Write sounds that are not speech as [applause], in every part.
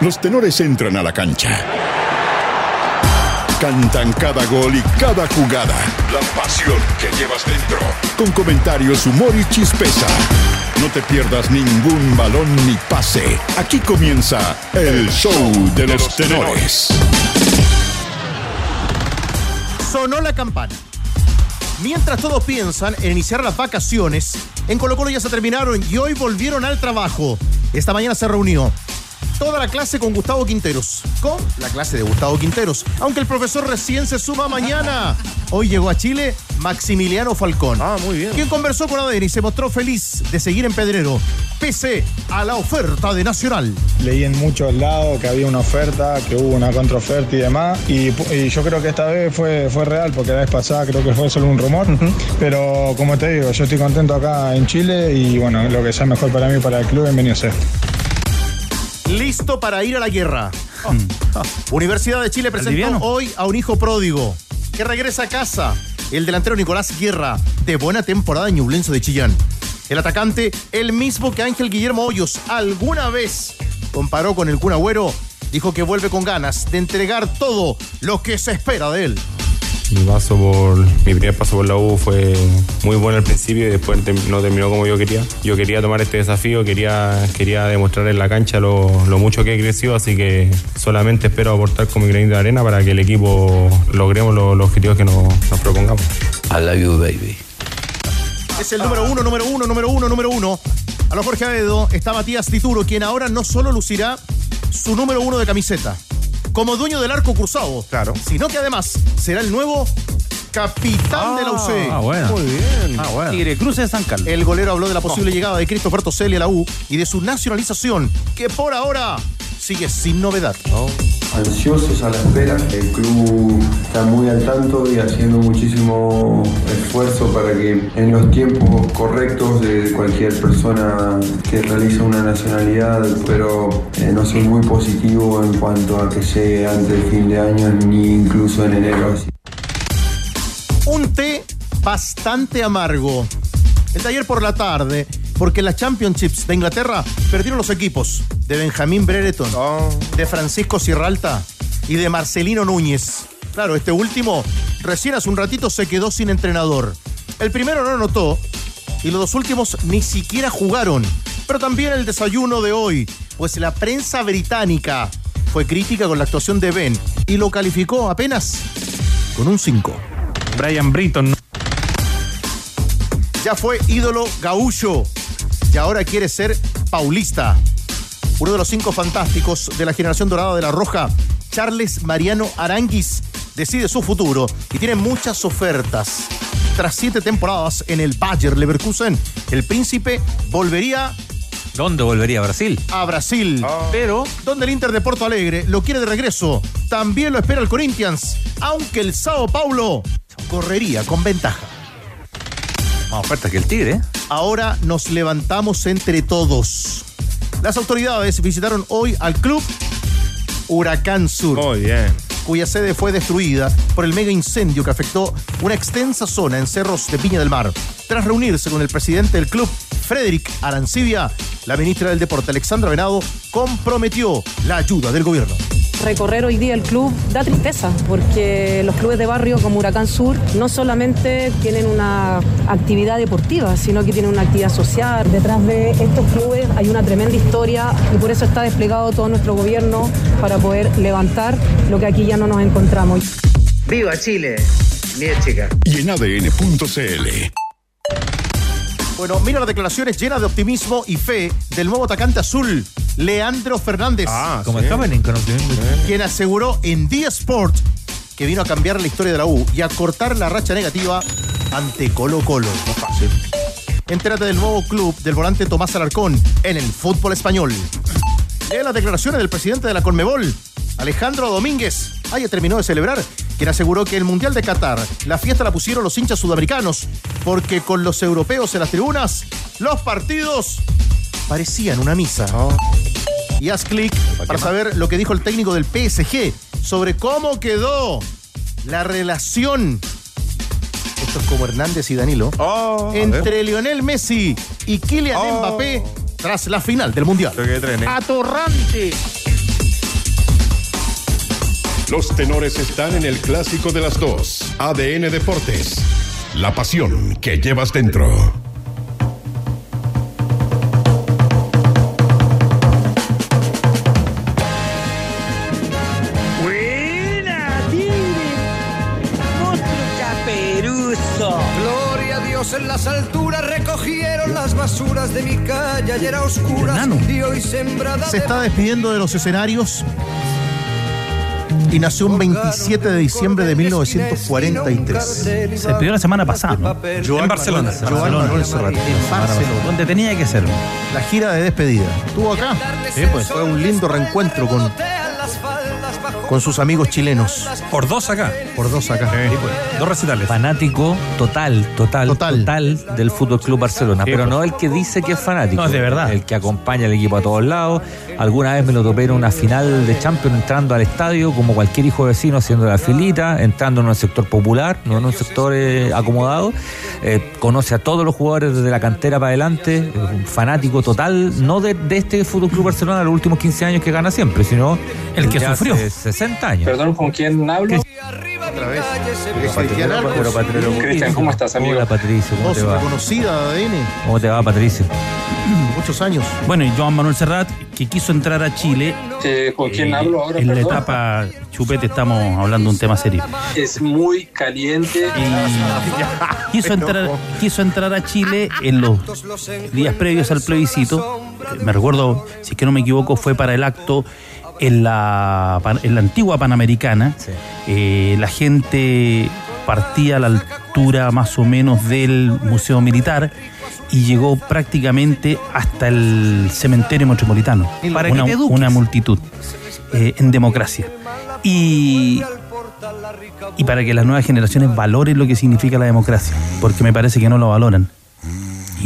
Los tenores entran a la cancha. Cantan cada gol y cada jugada. La pasión que llevas dentro. Con comentarios, humor y chispeza. No te pierdas ningún balón ni pase. Aquí comienza el show de los tenores. Sonó la campana. Mientras todos piensan en iniciar las vacaciones, en Colo Colo ya se terminaron y hoy volvieron al trabajo. Esta mañana se reunió toda la clase con Gustavo Quinteros. Con la clase de Gustavo Quinteros. Aunque el profesor recién se suma mañana. Hoy llegó a Chile Maximiliano Falcón. Ah, muy bien. Quien conversó con Ader y se mostró feliz de seguir en Pedrero, pese a la oferta de Nacional. Leí en muchos lados que había una oferta, que hubo una contraoferta y demás. Y, y yo creo que esta vez fue, fue real, porque la vez pasada creo que fue solo un rumor. Pero como te digo, yo estoy contento acá en Chile y bueno, lo que sea mejor para mí y para el club, bienvenido sea. Listo para ir a la guerra. [laughs] Universidad de Chile presentó liviano? hoy a un hijo pródigo que regresa a casa. El delantero Nicolás Guerra, de buena temporada en Ñublense de Chillán. El atacante, el mismo que Ángel Guillermo Hoyos alguna vez comparó con el Kun Agüero, dijo que vuelve con ganas de entregar todo lo que se espera de él. Mi paso por mi primer paso por la U fue muy bueno al principio y después no terminó como yo quería. Yo quería tomar este desafío, quería, quería demostrar en la cancha lo, lo mucho que he crecido, así que solamente espero aportar con mi granito de arena para que el equipo logremos lo- los objetivos que nos, nos propongamos. I love you, baby. Es el número uno, número uno, número uno, número uno. A lo Jorge Aedo está Matías Tituro, quien ahora no solo lucirá su número uno de camiseta como dueño del arco cruzado, Claro. sino que además será el nuevo capitán de la UC. Ah, bueno. Muy bien. Ah, bueno. Tigre Cruz de San Carlos. El golero habló de la posible llegada de Christopher Toselli a la U y de su nacionalización, que por ahora sigue sin novedad. ansiosos a la espera. El club está muy al tanto y haciendo muchísimo esfuerzo para que en los tiempos correctos de cualquier persona que realiza una nacionalidad, pero eh, no soy muy positivo en cuanto a que llegue antes del fin de año ni incluso en enero. Así un té bastante amargo. El de ayer por la tarde, porque en las Championships de Inglaterra perdieron los equipos de Benjamín Brereton, de Francisco Sierralta y de Marcelino Núñez. Claro, este último recién hace un ratito se quedó sin entrenador. El primero no anotó y los dos últimos ni siquiera jugaron. Pero también el desayuno de hoy, pues la prensa británica fue crítica con la actuación de Ben y lo calificó apenas con un 5. Brian Britton. Ya fue ídolo gaúcho y ahora quiere ser paulista. Uno de los cinco fantásticos de la generación dorada de la Roja, Charles Mariano Aranguis, decide su futuro y tiene muchas ofertas. Tras siete temporadas en el Bayer Leverkusen, el príncipe volvería ¿Dónde volvería Brasil? a Brasil. Pero Donde el Inter de Porto Alegre lo quiere de regreso. También lo espera el Corinthians, aunque el Sao Paulo correría con ventaja. más ofertas que el Tigre. ¿eh? Ahora nos levantamos entre todos. Las autoridades visitaron hoy al club Huracán Sur, Muy bien. cuya sede fue destruida por el mega incendio que afectó una extensa zona en cerros de Piña del Mar. Tras reunirse con el presidente del club, Frederick Arancibia, la ministra del Deporte, Alexandra Venado, comprometió la ayuda del gobierno. Recorrer hoy día el club da tristeza porque los clubes de barrio como Huracán Sur no solamente tienen una actividad deportiva, sino que tienen una actividad social. Detrás de estos clubes hay una tremenda historia y por eso está desplegado todo nuestro gobierno para poder levantar lo que aquí ya no nos encontramos. ¡Viva Chile! Bien, chica. Y en ADN.cl. Bueno, mira las declaraciones llenas de optimismo y fe del nuevo atacante azul, Leandro Fernández. Ah, Como sí. el Happening con quien aseguró en Día Sport que vino a cambiar la historia de la U y a cortar la racha negativa ante Colo Colo. No fácil. Entérate del nuevo club del volante Tomás Alarcón en el fútbol español. Lee las declaraciones del presidente de la Conmebol, Alejandro Domínguez. Ayer terminó de celebrar, quien aseguró que el Mundial de Qatar, la fiesta la pusieron los hinchas sudamericanos, porque con los europeos en las tribunas, los partidos parecían una misa. Y haz clic para saber lo que dijo el técnico del PSG sobre cómo quedó la relación. Esto es como Hernández y Danilo. Oh, entre Lionel Messi y Kylian Oh. Mbappé tras la final del Mundial. ¿eh? ¡Atorrante! Los tenores están en el clásico de las dos. ADN Deportes. La pasión que llevas dentro. Buena, caperuso. Gloria a Dios en las alturas recogieron las basuras de mi calle ayer a oscuras y hoy sembrada Se está despidiendo de los escenarios y nació un 27 de diciembre de 1943. Se despidió la semana pasada, ¿no? en Barcelona. Joan Manuel Serrat. En Barcelona. Donde tenía que ser. La gira de despedida. Estuvo acá. Sí, pues. Fue un lindo reencuentro con, con sus amigos chilenos. Por dos acá. Por dos acá. Dos recitales. Fanático total, total, total, del Fútbol Club Barcelona. Sí, pero pues. no el que dice que es fanático. No, es de verdad. El que acompaña al equipo a todos lados. Alguna vez me lo topé en una final de Champions entrando al estadio, como cualquier hijo vecino, haciendo la filita, entrando en un sector popular, no en un sector eh, acomodado. Eh, conoce a todos los jugadores desde la cantera para adelante. eh, un fanático total, no de, de este Fútbol Club Barcelona de los últimos 15 años que gana siempre, sino El que de hace sufrió. 60 años. Perdón, ¿con quién hablo? Otra vez. Cristian ¿cómo estás, amigo? Hola, Patricio, ¿cómo te va? de ADN. ¿Cómo te va, Patricio? [clears throat] Muchos años. Bueno, y Joan Manuel Serrat, que quiso entrar a Chile. Eh, ¿Con quién eh, hablo ahora? En la etapa chupete estamos hablando de un tema serio. Es muy caliente. Y quiso entrar, quiso entrar a Chile en los días previos al plebiscito. Me recuerdo, si es que no me equivoco, fue para el acto en la, en la antigua Panamericana. Eh, la gente partía a la altura más o menos del Museo Militar y llegó prácticamente hasta el cementerio metropolitano. Para que una, eduques. una multitud eh, en democracia. Y, y para que las nuevas generaciones valoren lo que significa la democracia, porque me parece que no lo valoran.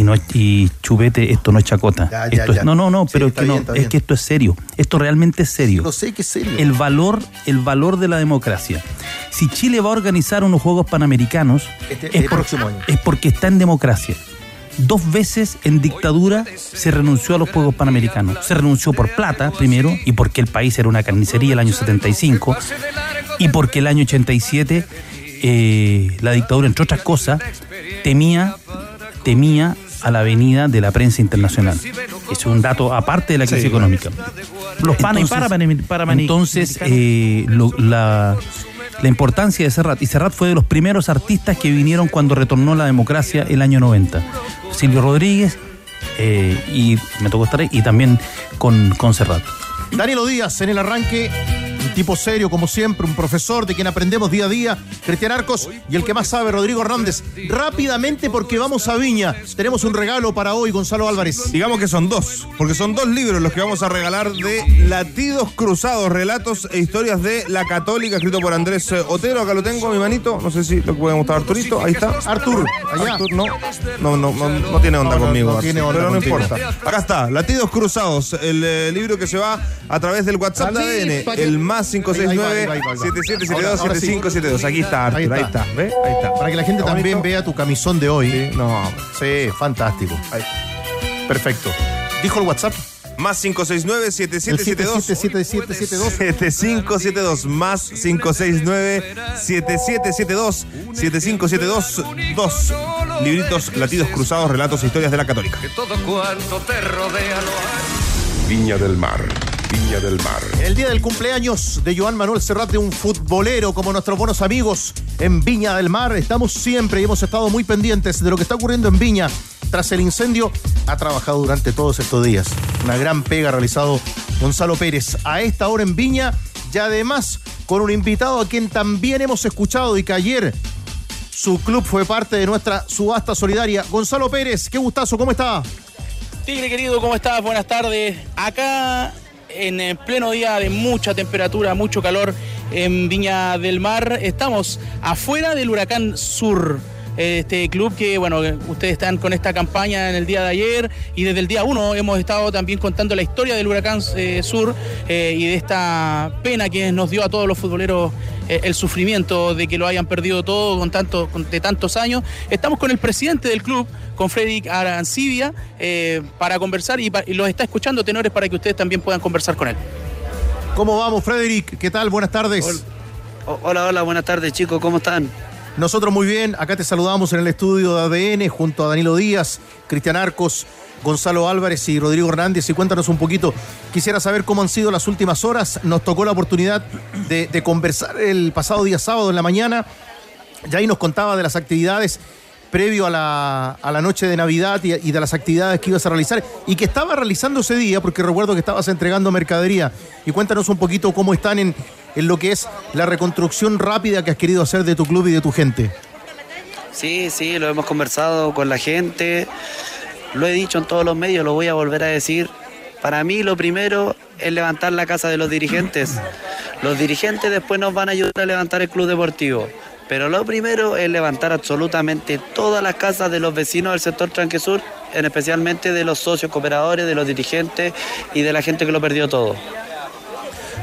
Y no y chupete, esto no es chacota. Ya, ya, Esto es- ya. no, no, no, Sí, pero es que bien, es esto es serio. Esto realmente es serio. Lo sé que es serio. El valor, el valor de la democracia. Si Chile va a organizar unos Juegos Panamericanos, Este- es, el por- próximo año. es porque está en democracia. Dos veces en dictadura se renunció a los Juegos Panamericanos. Se renunció por plata, primero, y porque el país era una carnicería el año 75, y porque el año 87 eh, la dictadura, entre otras cosas, temía, temía a la venida de la prensa internacional. Es un dato aparte de la crisis económica. Los Entonces- para, para, para entonces, eh, lo- la, la importancia de Serrat, y Serrat fue de los primeros artistas que vinieron cuando retornó la democracia el año 90. Silvio Rodríguez, eh, y me tocó estar ahí, y también con, con Serrat. Danilo Díaz en el arranque, un tipo serio como siempre, un profesor de quien aprendemos día a día, Cristian Arcos y el que más sabe, Rodrigo Hernández. Rápidamente porque vamos a Viña, tenemos un regalo para hoy, Gonzalo Álvarez. Digamos que son dos, porque son dos libros los que vamos a regalar de Latidos Cruzados, relatos e historias de la Católica, escrito por Andrés Otero. Acá lo tengo a mi manito, no sé si lo puede mostrar Arturito, ahí está. Artur, allá. Artur, no, no, no, no, no tiene onda No, conmigo, no Artur, tiene onda pero no importa. Acá está, Latidos Cruzados, el eh, libro que se va a través del WhatsApp de ADN, el más 569 Ahí va, ahí va, ahí va. 7772 Ahora- ahora sí. 7572. Aquí está, Artur, ahí está. ¿Ve? Ahí está. Para que la gente ¿Está también bonito? vea tu camisón de hoy. Sí, no. Sí, fantástico. Ahí. Perfecto. ¿Dijo el WhatsApp? Más 569 7772 7772 7572 más 569 7772 7572 dos libritos latidos cruzados relatos e historias de la católica todo cuanto te rodea Viña del Mar. Viña del Mar. El día del cumpleaños de Joan Manuel Serrat, de un futbolero como nuestros buenos amigos en Viña del Mar. Estamos siempre y hemos estado muy pendientes de lo que está ocurriendo en Viña. Tras el incendio, ha trabajado durante todos estos días. Una gran pega realizado Gonzalo Pérez a esta hora en Viña y además con un invitado a quien también hemos escuchado y que ayer su club fue parte de nuestra subasta solidaria. Gonzalo Pérez, qué gustazo, ¿cómo está? Tigre querido, ¿cómo estás? Buenas tardes. Acá en pleno día de mucha temperatura, mucho calor en Viña del Mar, estamos afuera del huracán Sur. Este club que, bueno, ustedes están con esta campaña en el día de ayer y desde el día 1 hemos estado también contando la historia del huracán eh, Sur eh, y de esta pena que nos dio a todos los futboleros eh, el sufrimiento de que lo hayan perdido todo con tanto, con- de tantos años. Estamos con el presidente del club, con Frederick Arancibia, eh, para conversar y, y los está escuchando tenores para que ustedes también puedan conversar con él. ¿Cómo vamos, Frederick? ¿Qué tal? Buenas tardes. hola, hola, buenas tardes chicos, ¿cómo están? Nosotros muy bien, acá te saludamos en el estudio de ADN junto a Danilo Díaz, Cristian Arcos, Gonzalo Álvarez y Rodrigo Hernández. Y cuéntanos un poquito, quisiera saber cómo han sido las últimas horas. Nos tocó la oportunidad de, conversar el pasado día sábado en la mañana. Ya ahí nos contaba de las actividades previo a la, a la noche de Navidad y, y de las actividades que ibas a realizar y que estaba realizando ese día, porque recuerdo que estabas entregando mercadería. Y cuéntanos un poquito cómo están en, en lo que es la reconstrucción rápida que has querido hacer de tu club y de tu gente. Sí, sí, lo hemos conversado con la gente, lo he dicho en todos los medios, lo voy a volver a decir. Para mí lo primero es levantar la casa de los dirigentes. Los dirigentes después nos van a ayudar a levantar el club deportivo. Pero lo primero es levantar absolutamente todas las casas de los vecinos del sector Tranquesur, en especialmente de los socios cooperadores, de los dirigentes y de la gente que lo perdió todo.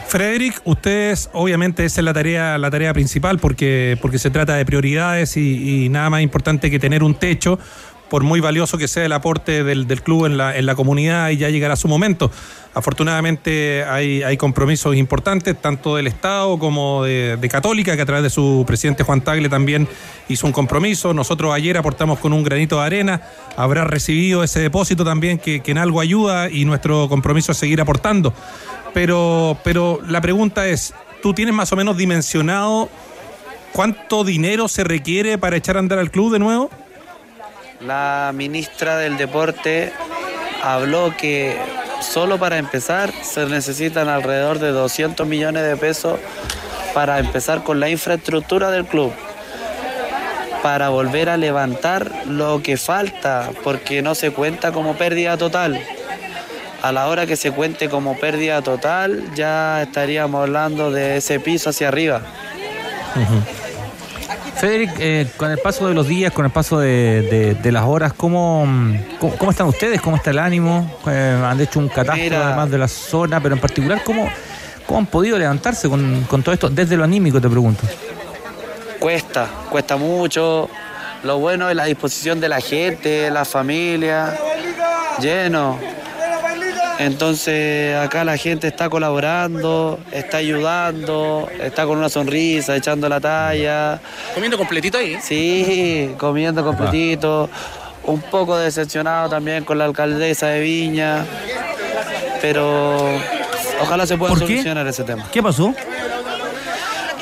Frederick, ustedes obviamente esa es la tarea, la tarea principal porque, porque se trata de prioridades y, y nada más importante que tener un techo, por muy valioso que sea el aporte del, del club en la, en la comunidad y ya llegará su momento. Afortunadamente hay, hay compromisos importantes, tanto del Estado como de, Católica, que a través de su presidente Juan Tagle también hizo un compromiso. Nosotros ayer aportamos con un granito de arena, habrá recibido ese depósito también que, que en algo ayuda y nuestro compromiso es seguir aportando. Pero, pero la pregunta es, ¿tú tienes más o menos dimensionado cuánto dinero se requiere para echar a andar al club de nuevo? La ministra del Deporte habló que solo para empezar se necesitan alrededor de 200 millones de pesos para empezar con la infraestructura del club, para volver a levantar lo que falta, porque no se cuenta como pérdida total. A la hora que se cuente como pérdida total, ya estaríamos hablando de ese piso hacia arriba. Federic, eh, con el paso de los días, con el paso de, de, de las horas, ¿cómo, ¿cómo, ¿cómo, están ustedes? ¿Cómo está el ánimo? Eh, han hecho un catastro Mira, además de la zona, pero en particular, ¿cómo, cómo han podido levantarse con, con todo esto? Desde lo anímico, te pregunto. Cuesta, cuesta mucho. Lo bueno es la disposición de la gente, la familia, lleno. Entonces acá la gente está colaborando, está ayudando, está con una sonrisa, echando la talla. ¿Comiendo completito ahí? Sí, comiendo completito. Un poco decepcionado también con la alcaldesa de Viña. Pero ojalá se pueda solucionar ese tema. ¿Qué pasó?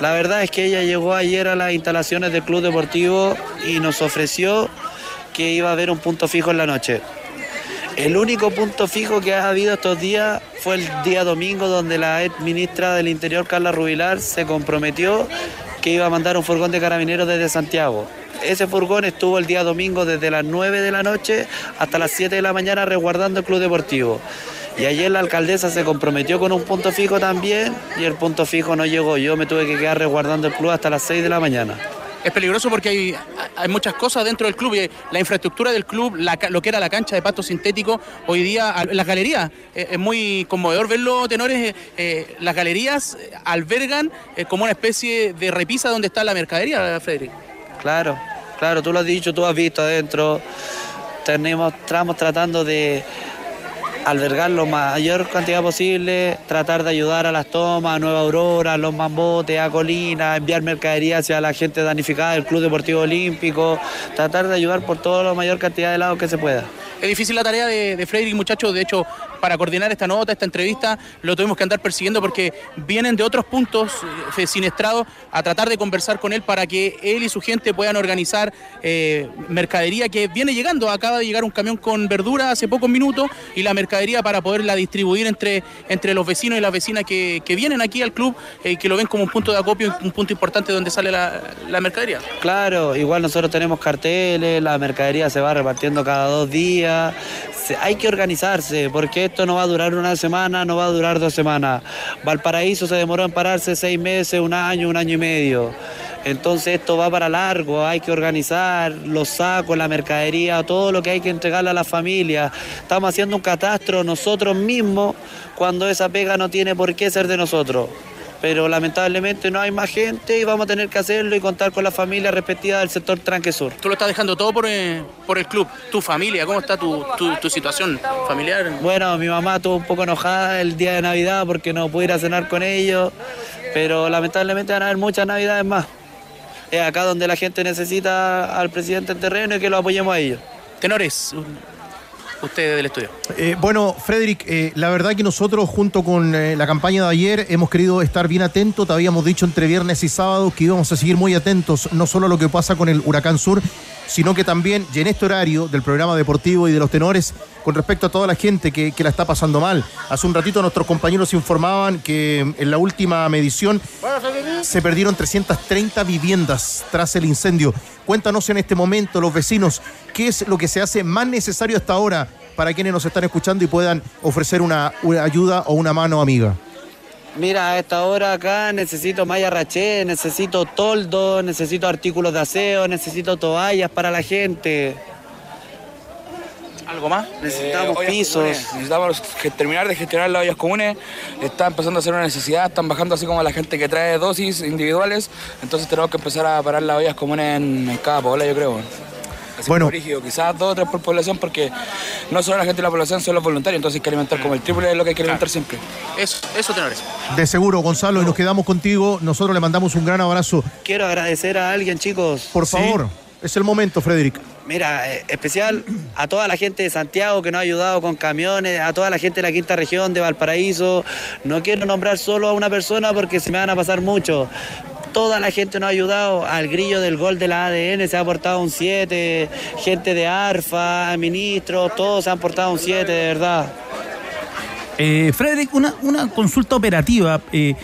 La verdad es que ella llegó ayer a las instalaciones del Club Deportivo y nos ofreció que iba a haber un punto fijo en la noche. El único punto fijo que ha habido estos días fue el día domingo donde la ex ministra del Interior, Carla Rubilar, se comprometió que iba a mandar un furgón de carabineros desde Santiago. Ese furgón estuvo el día domingo desde las 9 de la noche hasta las 7 de la mañana resguardando el club deportivo. Y ayer la alcaldesa se comprometió con un punto fijo también y el punto fijo no llegó. Yo me tuve que quedar resguardando el club hasta las 6 de la mañana es peligroso porque hay, hay, muchas cosas dentro del club. Y la infraestructura del club, lo que era la cancha de pasto sintético, hoy día, las galerías, eh, es muy conmovedor verlo, tenores. Eh, las galerías albergan eh, como una especie de repisa donde está la mercadería, Frederick. Claro, claro, tú lo has dicho, tú has visto adentro. Tenemos, estamos tratando de albergar la mayor cantidad posible, tratar de ayudar a las tomas, a Nueva Aurora, a los mambotes, a Colina, enviar mercadería hacia la gente damnificada del Club Deportivo Olímpico, tratar de ayudar por toda la mayor cantidad de lados que se pueda. Es difícil la tarea de, de Frederick, muchachos. De hecho, para coordinar esta nota, esta entrevista, lo tuvimos que andar persiguiendo porque vienen de otros puntos eh, siniestrados a tratar de conversar con él para que él y su gente puedan organizar eh, mercadería que viene llegando. Acaba de llegar un camión con verdura hace pocos minutos y la mercadería para poderla distribuir entre, entre los vecinos y las vecinas que, vienen aquí al club y eh, que lo ven como un punto de acopio, un punto importante donde sale la, la mercadería. Claro, igual nosotros tenemos carteles, la mercadería se va repartiendo cada dos días hay que organizarse porque esto no va a durar una semana, no va a durar dos semanas. Valparaíso se demoró en pararse seis meses, un año, un año y medio. Entonces esto va para largo, hay que organizar los sacos, la mercadería, todo lo que hay que entregarle a la familia. Estamos haciendo un catastro nosotros mismos cuando esa pega no tiene por qué ser de nosotros pero lamentablemente no hay más gente y vamos a tener que hacerlo y contar con la familia respectiva del sector Tranque Sur. Tú lo estás dejando todo por, eh, por el club, tu familia, ¿cómo está tu, tu, tu, situación familiar? Bueno, mi mamá estuvo un poco enojada el día de Navidad porque no pude ir a cenar con ellos, pero lamentablemente van a haber muchas navidades más. Es acá donde la gente necesita al presidente en terreno y que lo apoyemos a ellos. Tenores, ustedes del estudio. Eh, bueno, Frederick, eh, la verdad que nosotros junto con eh, la campaña de ayer hemos querido estar bien atentos. Te habíamos dicho entre viernes y sábado que íbamos a seguir muy atentos, no solo a lo que pasa con el Huracán Sur, sino que también, y en este horario del programa deportivo y de los tenores, con respecto a toda la gente que, que la está pasando mal. Hace un ratito nuestros compañeros informaban que en la última medición se perdieron 330 viviendas tras el incendio. Cuéntanos en este momento, los vecinos, qué es lo que se hace más necesario hasta ahora para quienes nos están escuchando y puedan ofrecer una, una ayuda o una mano amiga. Mira, a esta hora acá necesito malla raché, necesito toldo, necesito artículos de aseo, necesito toallas para la gente. ¿Algo más? Necesitamos Eh, pisos. comunes. Necesitamos terminar de gestionar las ollas comunes. Está empezando a ser una necesidad. Están bajando así como la gente que trae dosis individuales. Entonces tenemos que empezar a parar las ollas comunes en, en cada pobla, yo creo. Bueno. rígido. Quizás dos o tres por población porque no solo la gente de la población, son los voluntarios. Entonces hay que alimentar como el triple de lo que hay que alimentar siempre. Eso, eso, tenores. De seguro, Gonzalo, y nos quedamos contigo. Nosotros le mandamos un gran abrazo. Quiero agradecer a alguien, chicos. Por favor, es el momento, Frederick. Mira, eh, especial a toda la gente de Santiago que nos ha ayudado con camiones, a toda la gente de la quinta región, de Valparaíso. No quiero nombrar solo a una persona porque se me van a pasar mucho. Toda la gente nos ha ayudado. Al grillo del gol de la ADN se ha aportado un 7. Gente de ARFA, ministros, todos se han aportado un 7, de verdad. Eh, Frederick, una, una consulta operativa eh,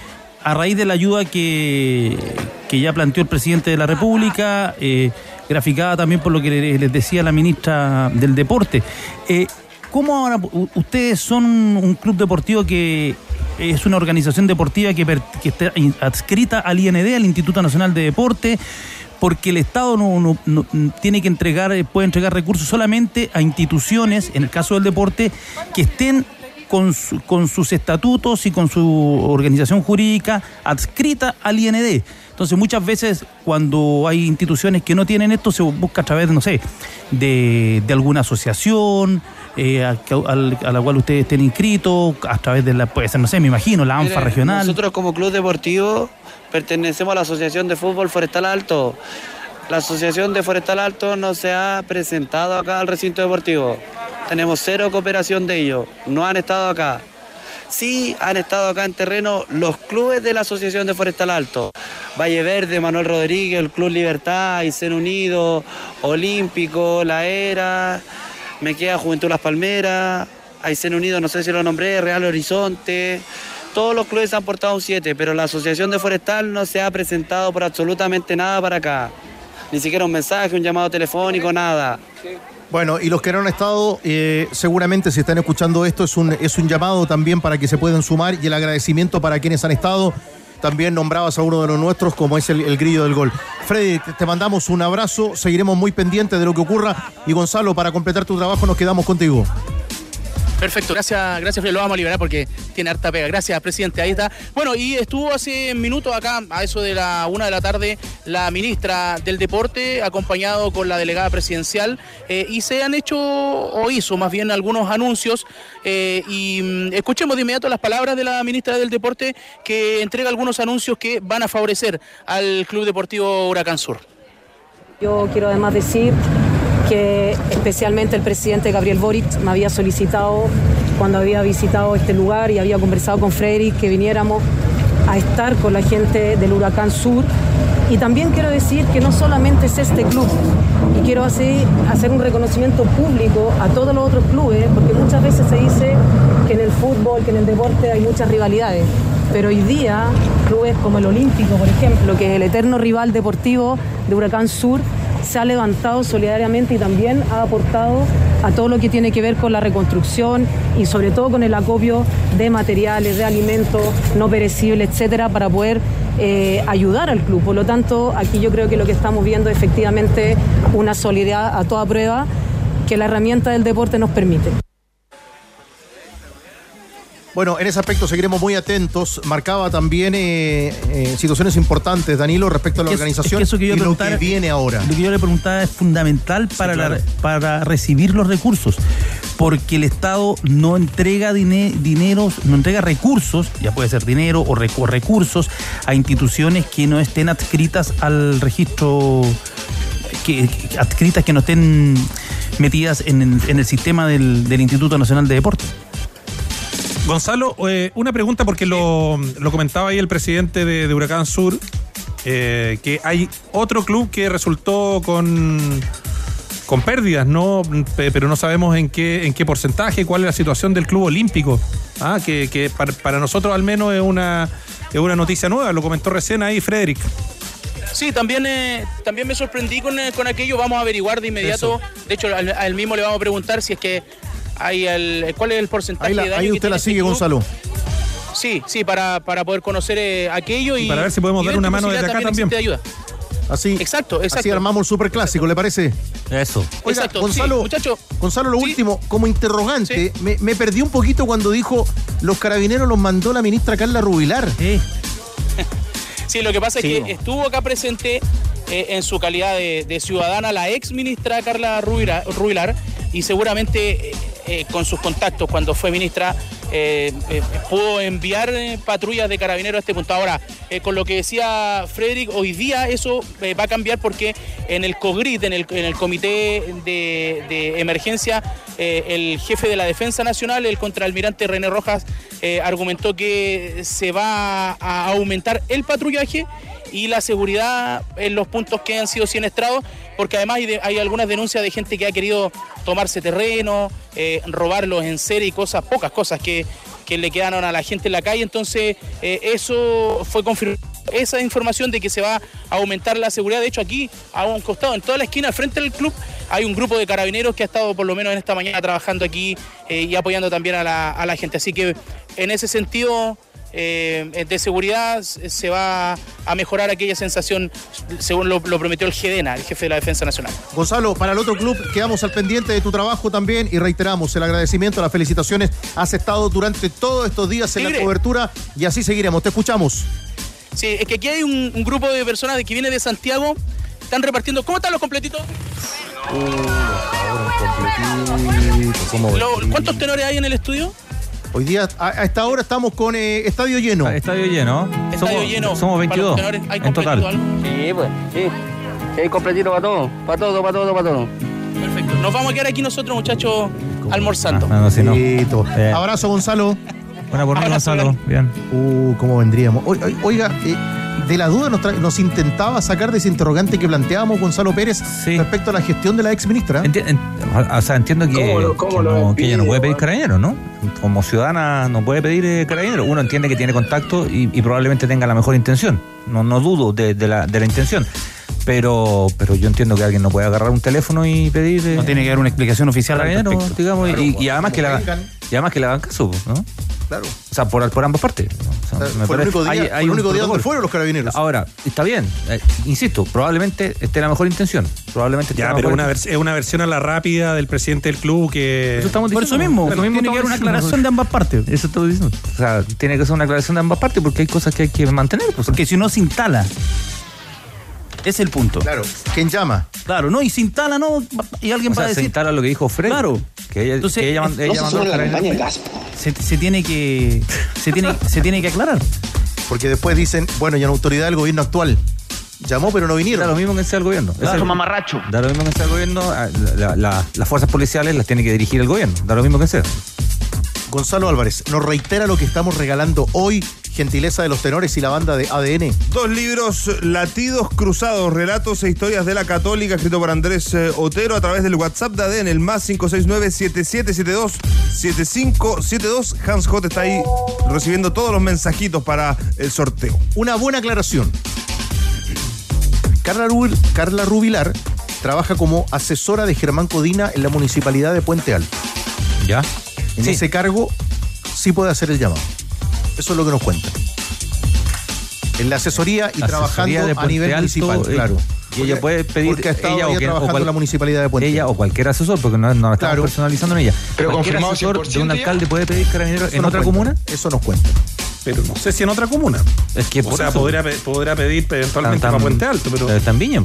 a raíz de la ayuda que, que ya planteó el presidente de la República, eh, graficada también por lo que le- les decía la ministra del Deporte. ¿Cómo ahora ustedes son un club deportivo que es una organización deportiva que, está adscrita al IND, al Instituto Nacional de Deporte? Porque el Estado no, no- tiene que entregar, puede entregar recursos solamente a instituciones, en el caso del deporte, que estén con, su- con sus estatutos y con su organización jurídica adscrita al IND. Entonces muchas veces cuando hay instituciones que no tienen esto se busca a través, no sé, de, de alguna asociación eh, a, la cual ustedes estén inscritos, a través de la, puede ser, no sé, me imagino, la ANFA regional. Nosotros como club deportivo pertenecemos a la Asociación de Fútbol Forestal Alto. La Asociación de Forestal Alto no se ha presentado acá al recinto deportivo. Tenemos cero cooperación de ellos. No han estado acá. Sí han estado acá en terreno los clubes de la Asociación de Forestal Alto. Valle Verde, Manuel Rodríguez, el Club Libertad, Aysén Unido, Olímpico, La Era, me queda Juventud Las Palmeras, Aysén Unido, no sé si lo nombré, Real Horizonte. Todos los clubes han portado un 7, pero la Asociación de Forestal no se ha presentado por absolutamente nada para acá. Ni siquiera un mensaje, un llamado telefónico, nada. Bueno, y los que no han estado, eh, seguramente si están escuchando esto, es un, es un llamado también para que se puedan sumar y el agradecimiento para quienes han estado. También nombrabas a uno de los nuestros, como es el, el grillo del gol. Freddy, te, te mandamos un abrazo, seguiremos muy pendientes de lo que ocurra. Y Gonzalo, para completar tu trabajo, nos quedamos contigo. Perfecto, gracias, gracias. Lo vamos a liberar porque tiene harta pega. Gracias, presidente. Ahí está. Bueno, y estuvo hace minutos acá, a eso de la una de la tarde, la ministra del Deporte, acompañado con la delegada presidencial, eh, y se han hecho, o hizo más bien, algunos anuncios. eh, y mm, escuchemos de inmediato las palabras de la ministra del Deporte, que entrega algunos anuncios que van a favorecer al Club Deportivo Huracán Sur. Yo quiero además decir que especialmente el presidente Gabriel Boric me había solicitado cuando había visitado este lugar y había conversado con Frederick que viniéramos a estar con la gente del Huracán Sur. Y también quiero decir que no solamente es este club, y quiero así hacer un reconocimiento público a todos los otros clubes, porque muchas veces se dice que en el fútbol, que en el deporte hay muchas rivalidades. Pero hoy día, clubes como el Olímpico, por ejemplo, que es el eterno rival deportivo de Huracán Sur, se ha levantado solidariamente y también ha aportado a todo lo que tiene que ver con la reconstrucción y sobre todo con el acopio de materiales, de alimentos no perecibles, etcétera, para poder eh, ayudar al club. Por lo tanto, aquí yo creo que lo que estamos viendo es efectivamente una solidaridad a toda prueba que la herramienta del deporte nos permite. Bueno, en ese aspecto seguiremos muy atentos. Marcaba también eh, eh, situaciones importantes, Danilo, respecto a la Es- es organización que eso que yo y lo que viene ahora. Lo que yo le preguntaba es fundamental para, claro. la- para recibir los recursos. porque el Estado no entrega dine- dineros, no entrega recursos, ya puede ser dinero o recu- recursos, a instituciones que no estén adscritas al registro, que, que- adscritas que no estén metidas en, el- en el sistema del, del Instituto Nacional de Deportes. Gonzalo, eh, una pregunta porque lo, lo comentaba ahí el presidente de, de Huracán Sur, eh, que hay otro club que resultó con, con pérdidas, ¿no? Pe- pero no sabemos en qué, en qué porcentaje, cuál es la situación del club olímpico. Ah, que, que para, para nosotros al menos es una, es una noticia nueva, lo comentó recién ahí Frederick. Sí, también, eh, también me sorprendí con, con aquello. Vamos a averiguar de inmediato. De hecho, al, al mismo le vamos a preguntar si es que hay el. ¿Cuál es el porcentaje Ahí, la- de daño ahí que usted tiene la este sigue, club? Gonzalo. Sí, sí, para, para poder conocer eh, aquello y. Y para ver si podemos dar una mano desde acá de ayuda. Así, Exacto, exacto. así armamos el superclásico, ¿le parece? Eso. Oiga, Exacto, Gonzalo, sí, muchacho. Gonzalo, lo último, como interrogante, me, me perdí un poquito cuando dijo los carabineros los mandó la ministra Carla Rubilar. Sí, [laughs] lo que pasa Sí, es que estuvo acá presente eh, en su calidad de, de ciudadana la ex ministra Carla Rubilar, Rubilar, y seguramente eh, eh, con sus contactos cuando fue ministra eh, eh, pudo enviar patrullas de carabineros a este punto. Ahora, con lo que decía Frederick, hoy día eso va a cambiar porque en el COGRID, en el, en el Comité de, de Emergencia, el jefe de la Defensa Nacional, el contraalmirante René Rojas, argumentó que se va a aumentar el patrullaje y la seguridad en los puntos que han sido siniestrados, porque además hay, algunas denuncias de gente que ha querido tomarse terreno, eh, robarlos en serie y cosas, pocas cosas que, que le quedaron a la gente en la calle. Entonces, eh, eso fue confirmado. Esa información de que se va a aumentar la seguridad, de hecho aquí, a un costado, en toda la esquina, frente al club, hay un grupo de carabineros que ha estado por lo menos en esta mañana trabajando aquí eh, y apoyando también a la, a la gente. Así que en ese sentido, eh, de seguridad se va a mejorar aquella sensación, según lo, lo prometió el GEDENA, el jefe de la Defensa Nacional. Gonzalo, para el otro club quedamos al pendiente de tu trabajo también y reiteramos el agradecimiento, las felicitaciones. Has estado durante todos estos días en la cobertura y así seguiremos. Te escuchamos. Sí, es que aquí hay un, un grupo de personas de que viene de Santiago, están repartiendo. ¿Cómo están los completitos? Lo- ¿Cuántos tenores hay en el estudio? Hoy día, a, a esta hora estamos con eh, estadio lleno. Estadio lleno. Estadio somos, lleno. Somos Para los 22 tenores, ¿hay en completito total. algo? Sí, pues, sí. Sí, hay completito para todo, para todo, para todo, para todo. Perfecto. Nos vamos a quedar aquí nosotros, muchachos, almorzando. Ah, no, si no. Eh. Abrazo, Gonzalo. Buena por mí, Abrazo, Gonzalo. Bien. Uh, ¿cómo vendríamos? O- o- Oiga, eh, de la duda nos, nos intentaba sacar de ese interrogante que planteábamos Gonzalo Pérez respecto a la gestión de la ex ministra. Enti- en- o sea, entiendo que, ¿Cómo lo- cómo que lo no- que ella no puede pedir carabineros, ¿no? Como ciudadana no puede pedir eh, carabineros. Uno entiende que tiene contacto y, y probablemente tenga la mejor intención. No, no dudo de, de la, de la intención. Pero, pero yo entiendo que alguien no puede agarrar un teléfono y pedir. eh, No tiene que haber una explicación oficial al digamos, y- Claro, y, y además que vengan. y además que le hagan caso, ¿no? Claro. O sea, por, por ambas partes. O sea, me fue el único día, hay- hay el un único día donde fueron los carabineros. Ahora, está bien, eh, insisto, probablemente esté la mejor intención. Probablemente esté Ya, la pero mejor una es una versión a la rápida del presidente del club que. Eso estamos Por eso diciendo. mismo, tiene que haber estamos una diciendo. aclaración de ambas partes. Eso estoy diciendo. O sea, tiene que ser una aclaración de ambas partes porque hay cosas que hay que mantener. Pues. Porque si no se instala. Ese es el punto. Claro. ¿Quién llama? Claro, no, y se instala, no, y alguien O va sea, a se decir. instala lo que dijo Fred. Claro. Que ella, Entonces, que ella, es- ella mandó. Se, se tiene que. Se tiene, [laughs] se tiene que aclarar. Porque después dicen, bueno, y en autoridad del gobierno actual. Llamó, pero no Da vinieron. lo mismo que sea el gobierno. Claro. Es el- mamarracho. Da lo mismo que sea el gobierno. ah, la- la- las fuerzas policiales las tiene que dirigir el gobierno. Da lo mismo que sea. Gonzalo Álvarez nos reitera lo que estamos regalando hoy, gentileza de los tenores y la banda de ADN. Dos libros, Latidos Cruzados, Relatos e Historias de la Católica, escrito por Andrés eh, Otero a través del WhatsApp de ADN, el más 569-7772-7572. Hans Hot está ahí recibiendo todos los mensajitos para el sorteo. Una buena aclaración. Carla, Rubil- Carla Rubilar trabaja como asesora de Germán Codina en la municipalidad de Puente Alto. ¿Ya? En ese cargo sí puede hacer el llamado. Eso es lo que nos cuenta. En la asesoría y La trabajando de a nivel Alto, municipal, eh, claro. Y ella puede pedir. Porque ha estado ella ella o que- o trabajando cual- en la municipalidad de Puente Ella Alto. o cualquier asesor, porque no, no la estamos Claro. personalizando en ella. Pero ¿Cualquier confirmado asesor de un 100% ya? alcalde puede pedir carabineros Eso en otra cuenta. comuna? Eso nos cuenta. Pero no sé si en otra comuna. Es que O por sea, eso- podrá, podrá pedir eventualmente Tan- para Puente Alto, pero. Pero está en Viña.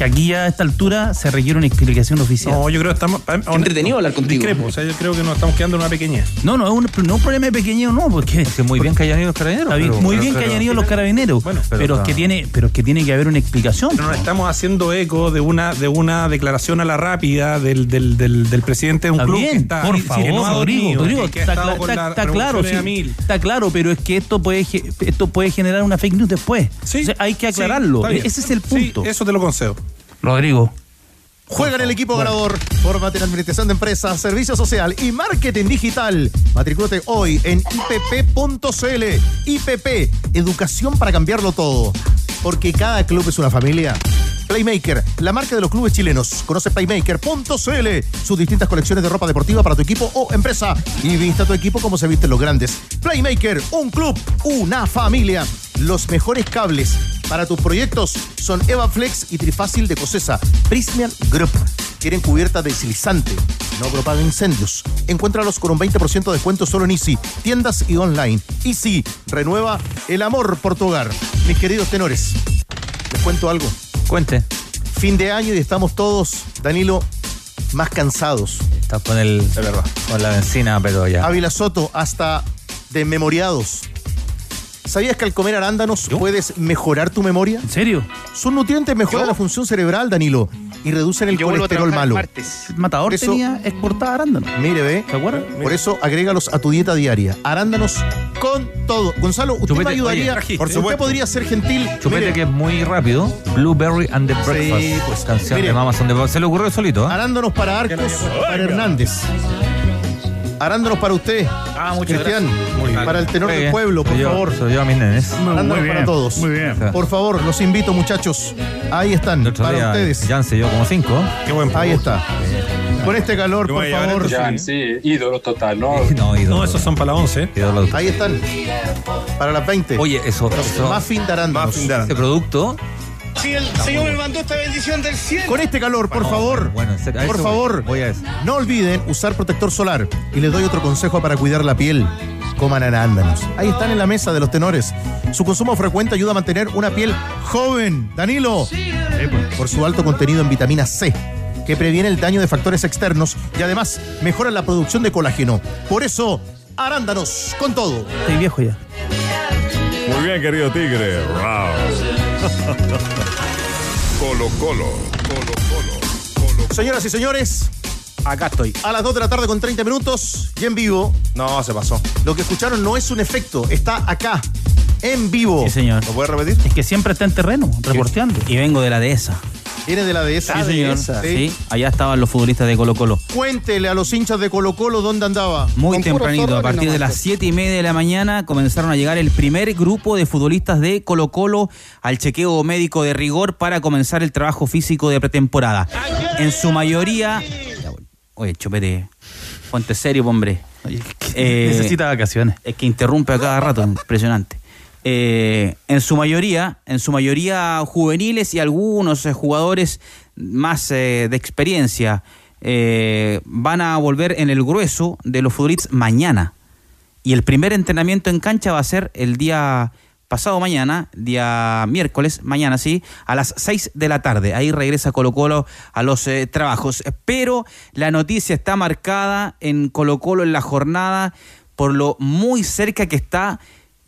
Que aquí ya a esta altura se requiere una explicación oficial. No, yo creo que estamos. Qué entretenido hablar contigo. Discrepo, o sea, yo creo que nos estamos quedando en una pequeñez. No, no es un, no un problema de pequeño, no, porque. Es que muy bien que hayan ido los carabineros. Pero- muy pero- bien que hayan ido los carabineros. Bueno, pero, pero es que tiene, pero es que tiene que haber una explicación. Pero nos estamos haciendo eco de una, de una declaración a la rápida del, del, del, del presidente de un Está club bien, que está por sí, favor, que no ha Rodrigo, que- está, está- la está claro, sí, está claro, pero es que esto puede esto puede generar una fake news después. Entonces, hay que Sí, aclararlo. Ese es el Sí, punto. eso te lo concedo. Rodrigo. Juega en el equipo ganador. Fórmate en administración de empresas, servicio social y marketing digital. Matricúlate hoy en ipp.cl. IPP, educación para cambiarlo todo. Porque cada club es una familia. Playmaker, la marca de los clubes chilenos. Conoce playmaker.cl, sus distintas colecciones de ropa deportiva para tu equipo o empresa. Y vista tu equipo como se visten los grandes. Playmaker, un club, una familia. Los mejores cables para tus proyectos son Evaflex y Trifácil de Cosesa. Prismian Group. Quieren cubierta deslizante. No propaga incendios. Encuéntralos con un 20% de descuento solo en Easy, tiendas y online. Easy, renueva el amor por tu hogar. Mis queridos tenores, les cuento algo. Cuente. Fin de año y estamos todos, Danilo, más cansados. Estás con el. Verdad. Con la benzina, pero ya. Ávila Soto, hasta desmemoriados. ¿Sabías que al comer arándanos puedes mejorar tu memoria? ¿En serio? Sus nutrientes mejoran la función cerebral, Danilo, y reducen el Yo colesterol el malo. martes. El matador eso- tenía exportada arándano. Mire, ve. ¿Se acuerdan? Por eso agrégalos a tu dieta diaria. Arándanos con todo. Gonzalo, usted Chupete, me ayudaría. oye, por usted supuesto. podría ser gentil. Chupete Mire, que es muy rápido. Blueberry and the Breakfast. pues, canción mire. de Amazon de Se le ocurrió solito, ¿ah? Arándanos para Arcos, para Hernández. Arándanos para usted. Ah, muchas Cristian, gracias. Muy bien. para el tenor del pueblo, por favor. Lo llevo a mis nenes. Arándanos para todos. Muy bien. Por favor, los invito, muchachos. Ahí están, El otro para día, ustedes. Jan se llevó como cinco. Qué buen Ahí está. Con este calor, Yo por favor. Ya, sí, ídolo total, ¿no? [laughs] No, ídolo. No, esos son para la 11. Ídolo. Ahí están. Para las 20. Oye, eso. Eso muffin de arándanos. Muffin de ese producto. Si el Señor me mandó esta bendición del cielo. Con este calor, por favor. Bueno, en serio, a Por eso favor. Voy, voy a eso. No olviden usar protector solar. Y les doy otro consejo para cuidar la piel. Coman arándanos. Ahí están en la mesa de los tenores. Su consumo frecuente ayuda a mantener una piel joven. Danilo. Por su alto contenido en vitamina C, que previene el daño de factores externos y además mejora la producción de colágeno. Por eso, arándanos con todo. Estoy viejo ya. Muy bien, querido Tigre. Colo Colo. Colo Colo. Señoras y señores, Acá estoy. a las 2 de la tarde con 30 minutos y en vivo. No, se pasó. Lo que escucharon no es un efecto, está acá, en vivo. Sí, señor. ¿Lo puedes repetir? Es que siempre está en terreno, reporteando. Y vengo de la dehesa. Viene de la dehesa. Sí, señor. Sí. Sí, allá estaban los futbolistas de Colo Colo. Cuéntele a los hinchas de Colo Colo dónde andaba. Muy Con tempranito, a partir de las siete y media de la mañana comenzaron a llegar el primer grupo de futbolistas de Colo Colo al chequeo médico de rigor para comenzar el trabajo físico de pretemporada. En su mayoría... Oye, chupete, ponte serio, hombre. Eh, Necesita vacaciones. Es que interrumpe a cada rato, impresionante. Eh, en su mayoría, en su mayoría juveniles y algunos eh, jugadores más eh, de experiencia van a volver en el grueso de los futbolistas mañana. Y el primer entrenamiento en cancha va a ser el día pasado mañana, día miércoles, mañana sí, a las 6 de la tarde. Ahí regresa Colo Colo a los trabajos. Pero la noticia está marcada en Colo Colo en la jornada por lo muy cerca que está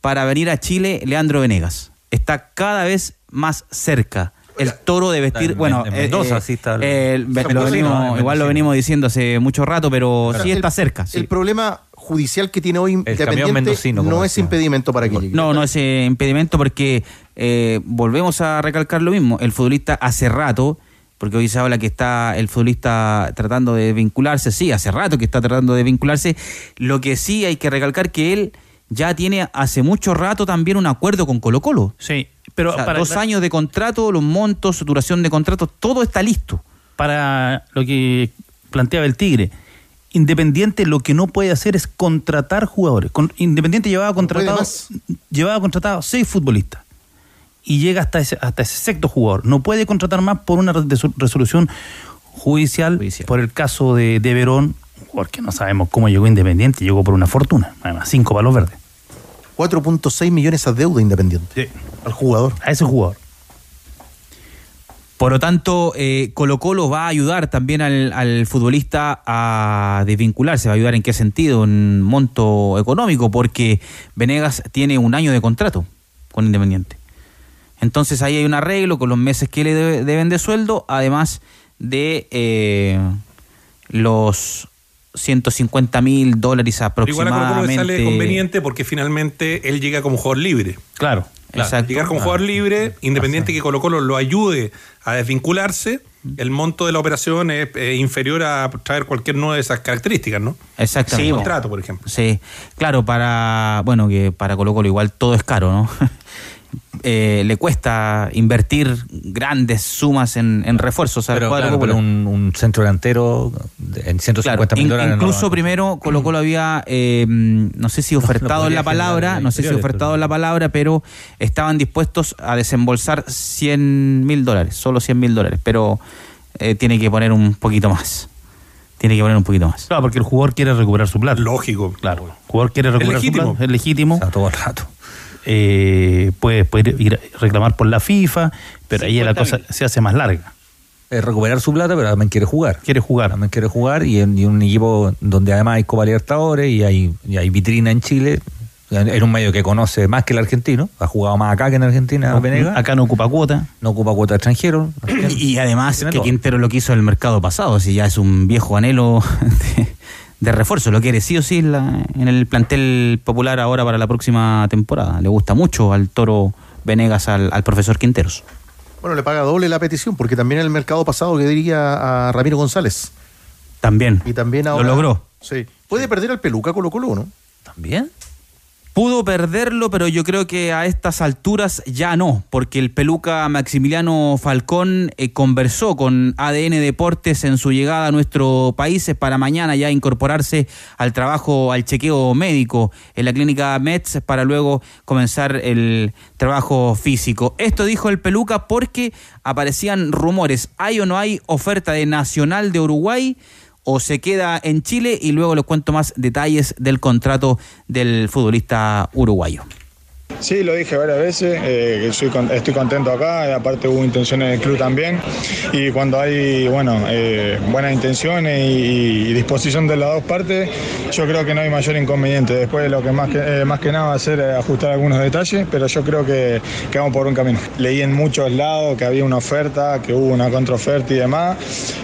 para venir a Chile Leandro Venegas. Está cada vez más cerca. El toro de vestir, en- bueno, en eh, Mendoza, eh, sí está el- eh, el- San lo Mendocino, venimos- ¿no? igual lo venimos diciendo hace mucho rato, pero sí está cerca. sí. El problema judicial que tiene hoy Independiente no es impedimento para que llegue. No, no es eh, impedimento porque eh, volvemos a recalcar lo mismo. El futbolista hace rato, porque hoy se habla que está el futbolista tratando de vincularse, sí, hace rato que está tratando de vincularse. Lo que sí hay que recalcar que él ya tiene hace mucho rato también un acuerdo con Colo Colo. Sí, pero O sea, para, dos años de contrato, los montos, duración de contrato, todo está listo. para lo que planteaba el Tigre. Independiente lo que no puede hacer es contratar jugadores. Con- Independiente llevaba contratado, llevaba contratado seis futbolistas y llega hasta ese, hasta ese sexto jugador. No puede contratar más por una resolución judicial, Judicial. por el caso de, de Verón, porque no sabemos cómo llegó Independiente, llegó por una fortuna, además, cinco palos verdes. 4.6 millones a deuda Independiente. Al jugador. A ese jugador. Por lo tanto, eh, Colo Colo va a ayudar también al, al futbolista a desvincularse. ¿Va a ayudar en qué sentido? En monto económico, porque Venegas tiene un año de contrato con Independiente. Entonces ahí hay un arreglo con los meses que le debe- deben de sueldo, además de eh, los 150 mil dólares Pero igual a Colo Colo le aproximadamente. sale conveniente porque finalmente él llega como jugador libre. Claro, Claro, Exacto. Llegar como jugador libre, independiente que Colo Colo lo ayude a desvincularse, el monto de la operación es eh, inferior a traer cualquier nueva de esas características, ¿no? Exactamente. Sí, contrato, por ejemplo. Sí, claro, para, bueno, que para Colo Colo igual todo es caro, ¿no? [laughs] Eh, le cuesta invertir grandes sumas en, en refuerzos al Pero, cuadro claro, pero un, un centro delantero de- en 150 mil In- dólares. incluso primero Colo Colo había, eh, no sé si [laughs] ofertado en la palabra, no sé si ofertado en la palabra, pero estaban dispuestos a desembolsar 100 mil dólares, solo 100 mil dólares, pero eh, tiene que poner un poquito más. Tiene que poner un poquito más. Claro, porque el jugador quiere recuperar su plata. Lógico. Claro. El jugador quiere recuperar su legítimo. plata. Es legítimo. todo el rato. Eh, puede, puede ir a reclamar por la FIFA, pero ahí la cosa se hace más larga. Es recuperar su plata, pero también quiere jugar. Quiere jugar. También quiere jugar y en y un equipo donde además hay Copa Libertadores y hay, y hay vitrina en Chile. En en un medio que conoce más que el argentino. Ha jugado más acá que en Argentina, No, Venegas. acá no ocupa cuota. No ocupa cuota extranjero. Y, y además que todo. Quintero lo quiso el mercado pasado, si ya es un viejo anhelo [laughs] de, de refuerzo, lo quiere sí o sí en la- en el plantel popular ahora para la próxima temporada. Le gusta mucho al toro Venegas, al, al profesor Quinteros. Bueno, le paga doble la petición, porque también en el mercado pasado que diría a Ramiro González. También. Y también ahora. Lo logró. Sí. Puede perder al peluca Colo Colo, ¿no? ¿También? Pudo perderlo, pero yo creo que a estas alturas ya no, porque el peluca Maximiliano Falcón eh, conversó con ADN Deportes en su llegada a nuestro país para mañana ya incorporarse al trabajo, al chequeo médico en la clínica METS para luego comenzar el trabajo físico. Esto dijo el peluca porque aparecían rumores, ¿hay o no hay oferta de Nacional de Uruguay? O se queda en Chile y luego les cuento más detalles del contrato del futbolista uruguayo. Sí, lo dije varias veces, eh, soy estoy contento acá, y aparte hubo intenciones del club también, y cuando hay bueno, eh, buenas intenciones y, y disposición de las dos partes, yo creo que no hay mayor inconveniente. Después lo que más que, eh, más que nada va a ser eh, ajustar algunos detalles, pero yo creo que, que vamos por un camino. Leí en muchos lados que había una oferta, que hubo una contraoferta y demás,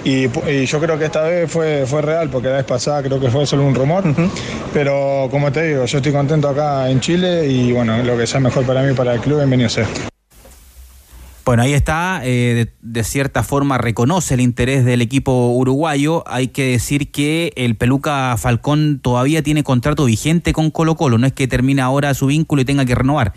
y, y yo creo que esta vez fue, fue real, porque la vez pasada creo que fue solo un rumor, pero como te digo, yo estoy contento acá en Chile y bueno, lo que sea mejor para mí y para el club, bienvenido sea. Bueno, ahí está, eh, de, cierta forma reconoce el interés del equipo uruguayo. Hay que decir que el Peluca Falcón todavía tiene contrato vigente con Colo Colo, no es que termina ahora su vínculo y tenga que renovar.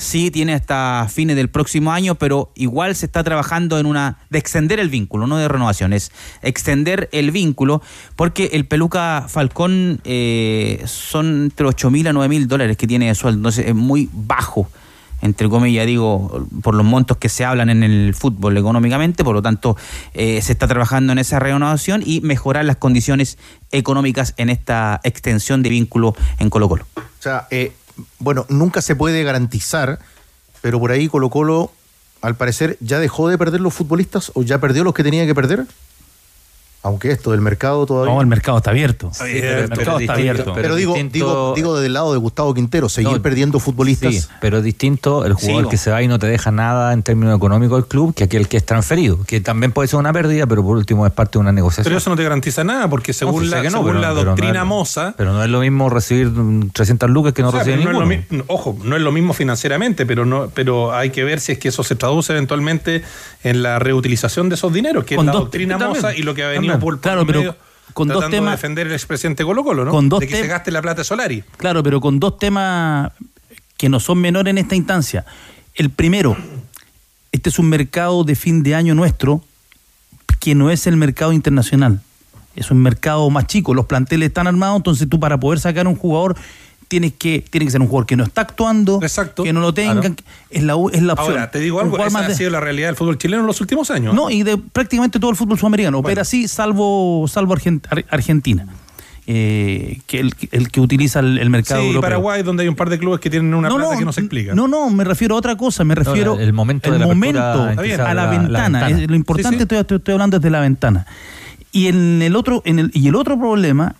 Sí tiene hasta fines del próximo año, pero igual se está trabajando en una de extender el vínculo, no de renovación, es extender el vínculo, porque el Peluca Falcón eh, son entre 8 mil a 9 mil dólares que tiene de sueldo, entonces es muy bajo entre comillas digo, por los montos que se hablan en el fútbol económicamente, por lo tanto eh, se está trabajando en esa renovación y mejorar las condiciones económicas en esta extensión de vínculo en Colo Colo. O sea, eh, bueno, nunca se puede garantizar, pero por ahí Colo Colo, al parecer, ya dejó de perder los futbolistas o ya perdió los que tenía que perder. Aunque esto del mercado todavía. No, el mercado está abierto. Sí, el mercado está abierto. Pero, digo, digo, digo desde el lado de Gustavo Quintero, seguir No, perdiendo futbolistas. Sí, pero es distinto el jugador Sí, que se va y no te deja nada en términos económicos del club que aquel que es transferido, que también puede ser una pérdida, pero por último es parte de una negociación. Pero eso no te garantiza nada, porque según, la, que no, según pero- la pero doctrina Moza, Pero no es lo mismo recibir mm, 300 lucas que no O sea, recibir pero no es ninguno. lo mi- ojo, no es lo mismo financieramente, pero no, pero hay que ver si es que eso se traduce eventualmente en la reutilización de esos dineros, que Con es la dos- doctrina Moza y lo que ha venido por Claro, pero con dos temas- de defender el expresidente Colo Colo, ¿no? Con dos de que se gaste la plata Solari. Claro, pero con dos temas que no son menores en esta instancia. El primero, este es un mercado de fin de año nuestro que no es el mercado internacional. Es un mercado más chico, los planteles están armados, entonces tú para poder sacar un jugador tienes que tiene que ser un jugador que no está actuando, que no lo tengan, Claro. es la u- es la opción. Ahora, te digo algo, esa más ha de- sido la realidad del fútbol chileno en los últimos años. no, y de prácticamente todo el fútbol sudamericano, opera así, salvo, salvo Argen- Ar- Argentina. eh, que el, el que utiliza el, el mercado Sí, europeo. Paraguay, donde hay un par de clubes que tienen una No, plata no, que no se explica. No, no, me refiero a otra cosa, me refiero el momento el de la momento a la, la- la ventana. Es- lo importante Sí, sí. Estoy, estoy- hablando desde la ventana. Y en el otro, en el, y el otro problema,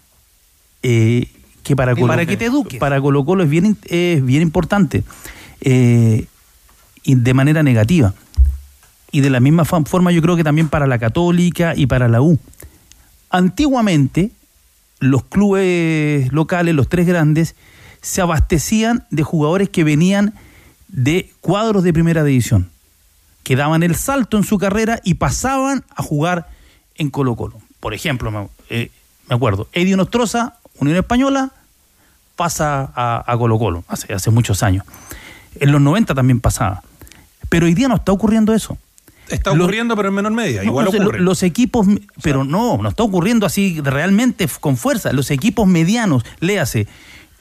eh, que para Colo, para que te eduques. para Colo Colo es bien, es bien importante, eh, y de manera negativa. Y de la misma forma yo creo que también para la Católica y para la U. Antiguamente, los clubes locales, los tres grandes, se abastecían de jugadores que venían de cuadros de primera división, que daban el salto en su carrera y pasaban a jugar en Colo Colo. Por ejemplo, me, eh, me acuerdo, Eddie Nostroza, Unión Española, pasa a, a Colo Colo, hace, hace muchos años. En los 90 también pasaba. Pero hoy día no está ocurriendo eso. Está ocurriendo, pero en menor medida. Igual ocurre. lo- los equipos, pero no, no está ocurriendo así realmente con fuerza. Los equipos medianos, léase,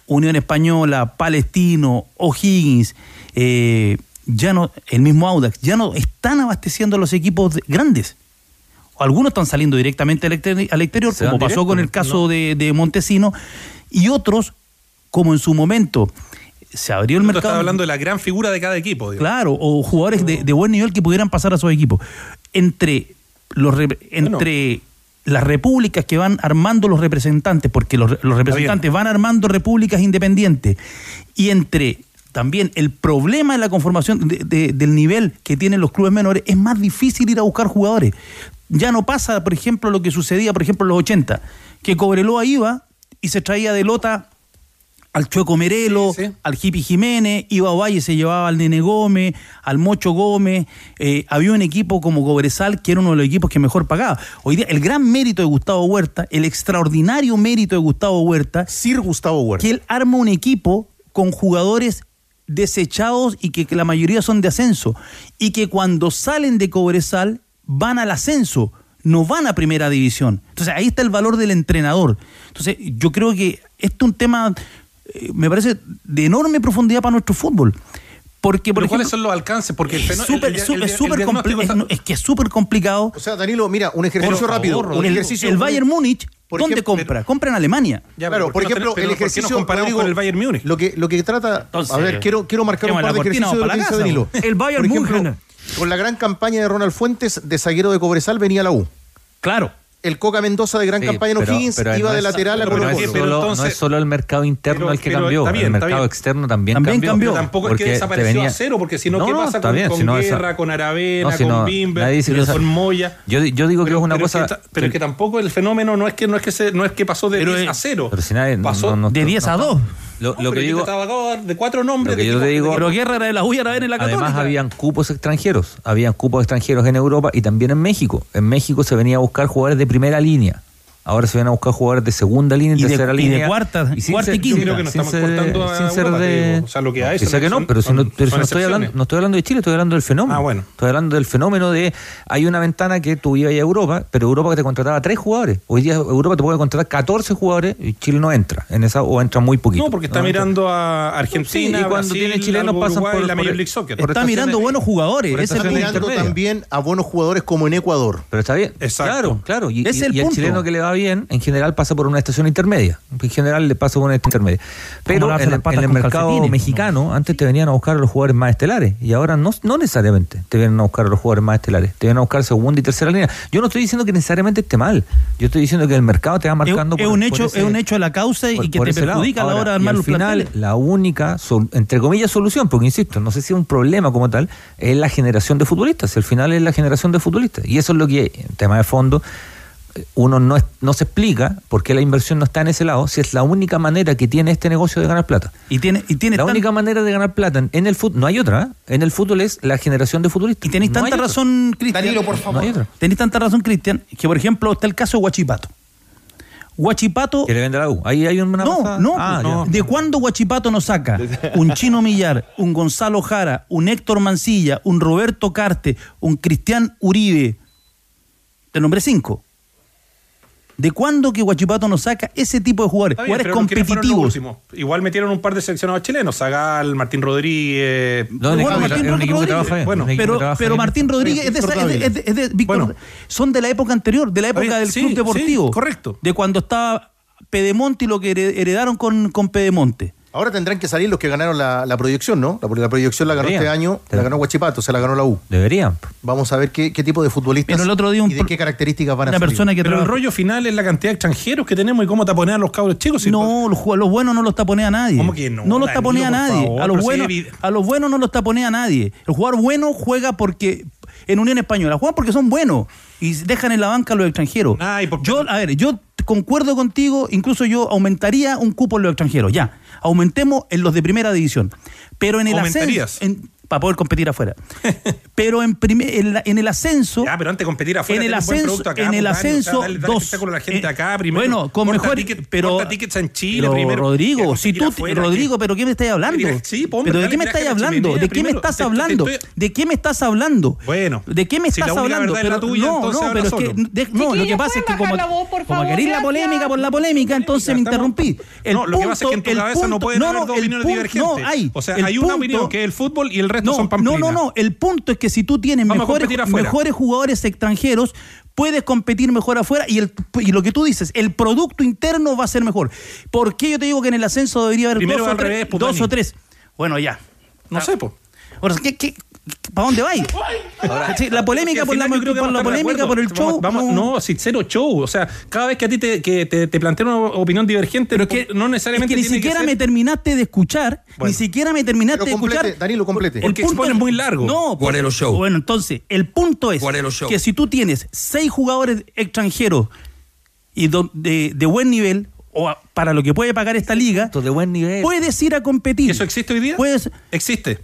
Unión Española, Palestino, O'Higgins, eh, ya no, el mismo Audax, ya no están abasteciendo a los equipos de- grandes. Algunos están saliendo directamente al exter- al exterior, como pasó con el ¿no? caso de, de Montesino, y otros, como en su momento se abrió el mercado. estás hablando de la gran figura de cada equipo. digamos. Claro, o jugadores de, de buen nivel que pudieran pasar a sus equipos. Entre los entre las repúblicas que van armando los representantes, porque los, los representantes van armando repúblicas independientes, y entre también el problema de la conformación de- de- del nivel que tienen los clubes menores, es más difícil ir a buscar jugadores. Ya no pasa, por ejemplo, lo que sucedía, por ejemplo, en los 80, que Cobreloa iba y se traía de lota al Chueco Merelo, al Hippie Jiménez, iba a Valle, se llevaba al Nene Gómez, al Mocho Gómez, eh, había un equipo como Cobresal que era uno de los equipos que mejor pagaba. Hoy día, el gran mérito de Gustavo Huerta, el extraordinario mérito de Gustavo Huerta, Sir Gustavo Huerta. que él arma un equipo con jugadores desechados y que, que la mayoría son de ascenso, y que cuando salen de Cobresal van al ascenso, no van a primera división. Entonces ahí está el valor del entrenador. Entonces yo creo que esto es un tema, eh, me parece, de enorme profundidad para nuestro fútbol. Porque, por ¿cuáles ejemplo, son los alcances? Porque el es súper el- es es, que es súper complicado. O sea, Danilo, mira, un ejercicio Por rápido. favor, un ejercicio. el Bayern Múnich, ¿dónde ejemplo, compra? compra en Alemania. Ya, claro, pero por ¿por qué no ejemplo, pero el por qué nos ejercicio. comparamos con el Bayern Múnich? Lo que, lo que trata. Entonces, a ver, quiero, quiero marcar un par de ejercicios de lo que dice Danilo. El Bayern München. Con la gran campaña de Ronald Fuentes, de zaguero de Cobresal venía la U. Claro. El Coca Mendoza de gran Sí, campaña en pero- O'Higgins pero iba no de es- lateral a pero Colo no es solo- entonces- no es solo el mercado interno Pero- el que cambió, bien, el mercado bien. externo también, También cambió. tampoco es porque que te desapareció venía- a cero, porque si no, ¿qué pasa con, bien, con esa- Guerra, con Aravena, No, con Bimber, esa- con Moya? Yo, yo digo que es una pero cosa. que pero es que tampoco el fenómeno no es que no es que se, no es que pasó de Pero 10 es- a 0. Pero si nadie. Pasó De 10 a no- 2. Lo, lo que digo. de cuatro nombres. Lo que de yo te digo- Pero Guerra era de la U y Aravena en la Católica. Además, habían cupos extranjeros. Habían cupos extranjeros en Europa y también en México. En México se venía a buscar jugadores de primera línea. Ahora se vienen a buscar jugadores de segunda línea y, Y de- tercera y de línea. cuarta- sin cuarta y ser- quinta. sin- Yo creo que nos sin estamos ser- cortando a sin ser Europa, te de. digo. O sea, lo que hay son- que no, son- pero si no, pero si no estoy hablando, no estoy hablando de Chile, estoy hablando del fenómeno. Ah, bueno. Estoy hablando del fenómeno de. Hay una ventana que tú ibas a Europa, pero Europa que te contrataba tres jugadores. Hoy día Europa te puede contratar 14 jugadores y Chile no entra en esa o entra muy poquito. No, porque está No mirando a Argentina, Sí, y cuando Brasil, tiene chilenos pasan Uruguay, por- la Major League Soccer. por Está mirando buenos jugadores. Ese Está mirando también a buenos jugadores como en Ecuador. Pero está bien. Exacto. Claro, claro. Y, es y- el y punto. chileno que le va bien, en general pasa por una estación intermedia. En general le pasa por una estación intermedia. Pero en, en el mercado mexicano, antes te venían a buscar a los jugadores más estelares. Y ahora no, no necesariamente te vienen a buscar a los jugadores más estelares. Te vienen a buscar segunda y tercera línea. Yo no estoy diciendo que necesariamente esté mal. Yo estoy diciendo que el mercado te va marcando es por- un por hecho, ese- es un hecho de la causa y por- que te perjudica a la hora de y armar al los final, planteles. la única, entre comillas, solución, porque insisto, no sé si es un problema como tal, es la generación de futbolistas. El final es la generación de futbolistas. Y eso es lo que, en tema de fondo, uno no, es- no se explica por qué la inversión no está en ese lado, si es la única manera que tiene este negocio de ganar plata. Y tiene, y tiene La tan- única manera de ganar plata en- el fútbol, no hay otra, ¿eh? en el fútbol es la generación de futbolistas. Y tenéis No tanta razón, Cristian. Danilo, por No otra. Tenéis tanta razón, Cristian, que por ejemplo está el caso de Guachipato. Guachipato. Que le vende la U. Ahí hay una No, pasada. no, Ah, no. ¿De cuándo Guachipato nos saca un Chino Millar, un Gonzalo Jara, un Héctor Mancilla, un Roberto Carte, un Cristian Uribe? Te nombré cinco. ¿De cuándo que Guachipato nos saca ese tipo de jugadores? Bien, jugadores pero ¿quiénes fueron los competitivos. Igual metieron un par de seleccionados chilenos, Zagal, Martín Rodríguez. No, un Bueno, equipo- Martín Rodríguez. trabaja Bueno, Pero. Martín Rodríguez es de, esa- es de- es de- es de Víctor- Bueno. son de la época anterior, de la época del sí, club deportivo. sí, correcto. De cuando estaba Pedemonte y lo que hered- heredaron con, con Pedemonte. Ahora tendrán que salir los que ganaron la, la proyección, ¿no? La, la proyección la ganó Deberían. este año, la ganó Guachipato, se la ganó la U. Deberían. Vamos a ver qué, qué tipo de futbolistas Pero el otro día un y de qué características van a salir. persona que Pero el rollo final es la cantidad de extranjeros que tenemos y cómo taponear a los cabros chicos. y- No, los, jug- los buenos no los taponea nadie. ¿Cómo que no? los Danilo, taponea nadie. favor, a, los si buenos, a los buenos no los taponea nadie. El jugador bueno juega porque en Unión Española. Juegan porque son buenos y dejan en la banca a los extranjeros. Ay, por- Yo, a ver, yo concuerdo contigo, incluso yo aumentaría un cupo en los extranjeros. Ya, aumentemos en los de primera división. Pero en el ascenso. en- para poder competir afuera. [laughs] Pero en, primer- en, la- en el ascenso. Ya, pero antes de competir afuera, En el ascenso, acá, en el pues, Dani, o sea, ascenso, dale- dale dos. a la gente Eh, acá primero. Bueno, con Corta mejor. ticket- pero, tickets en Chile pero, primero. Rodrigo, Que si tú, afuera, Rodrigo, pero ¿qué me estás hablando? Sí, pues, hombre, pero ¿de qué me estás hablando? ¿De qué me estás hablando? ¿De qué me estás hablando? Bueno, ¿De qué me estás hablando? Pero- tuya, no, entonces no, pero es que de- no, lo que pasa es que ¿pueden como, voz, como queréis la polémica por la polémica, entonces me interrumpí. El no, lo que pasa es que en tu cabeza no pueden haber dos opiniones divergentes. No, hay. O sea, hay una punto- opinión que es el fútbol y el resto no, son no, pamplinas. no, no. El punto es que si tú tienes Vamos mejores, mejores jugadores extranjeros, puedes competir mejor afuera y, el, y lo que tú dices, el producto interno va a ser mejor. ¿Por qué yo te digo que en el ascenso debería haber Primero dos, o tres, revés, pues, dos o tres? Bueno, ya. No sé, pues. Ahora, ¿qué, qué, ¿Para dónde vais? Sí, la polémica por la, creo que por la polémica, por el show. Vamos, no, si cero show. O sea, cada vez que a ti te, que te, te plantean una opinión divergente, Pero es que, no es necesariamente que ni tiene siquiera ser- me terminaste de escuchar, Bueno. ni siquiera me terminaste Pero de escuchar. Danilo, complete. Porque expones muy largo. No, Guarelo porque- Show. Bueno, entonces, el punto es Guarelo Show. que si tú tienes seis jugadores extranjeros y do- de, de buen nivel, o a- para lo que puede pagar esta liga, De buen nivel. puedes ir a competir. ¿Eso existe hoy día? Puedes, Existe.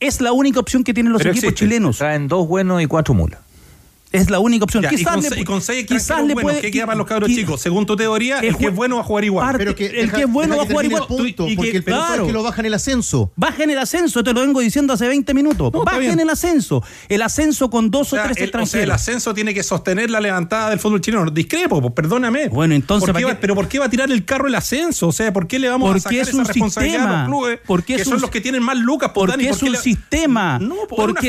Es la única opción que tienen los Pero equipos existe. chilenos. Traen dos buenos y cuatro mulas. Es la única opción. Ya, y, quizás con, le y con seis quizás extranjeros le buenos, puede- ¿qué queda para los cabros chicos? Según tu teoría, el, que es bueno va a jugar igual. parte- Pero que el deja- que es bueno va a jugar igual. punto, Y que- porque el pelotón claro. es que lo bajan el ascenso. Baja en el ascenso, te lo vengo diciendo hace 20 minutos. No, está Baja bien. en el ascenso. El ascenso con dos O sea, o tres el, o sea, el extranjeros. ascenso tiene que sostener la levantada del fútbol chileno. Discrepo, pues, perdóname. Bueno, entonces, ¿Por qué ¿para va- pero ¿por qué va a tirar el carro el ascenso? O sea, ¿por qué le vamos a Porque sacar es esa un responsabilidad a sistema. los clubes? Porque que son un- los que tienen más lucas, porque es un sistema. No, porque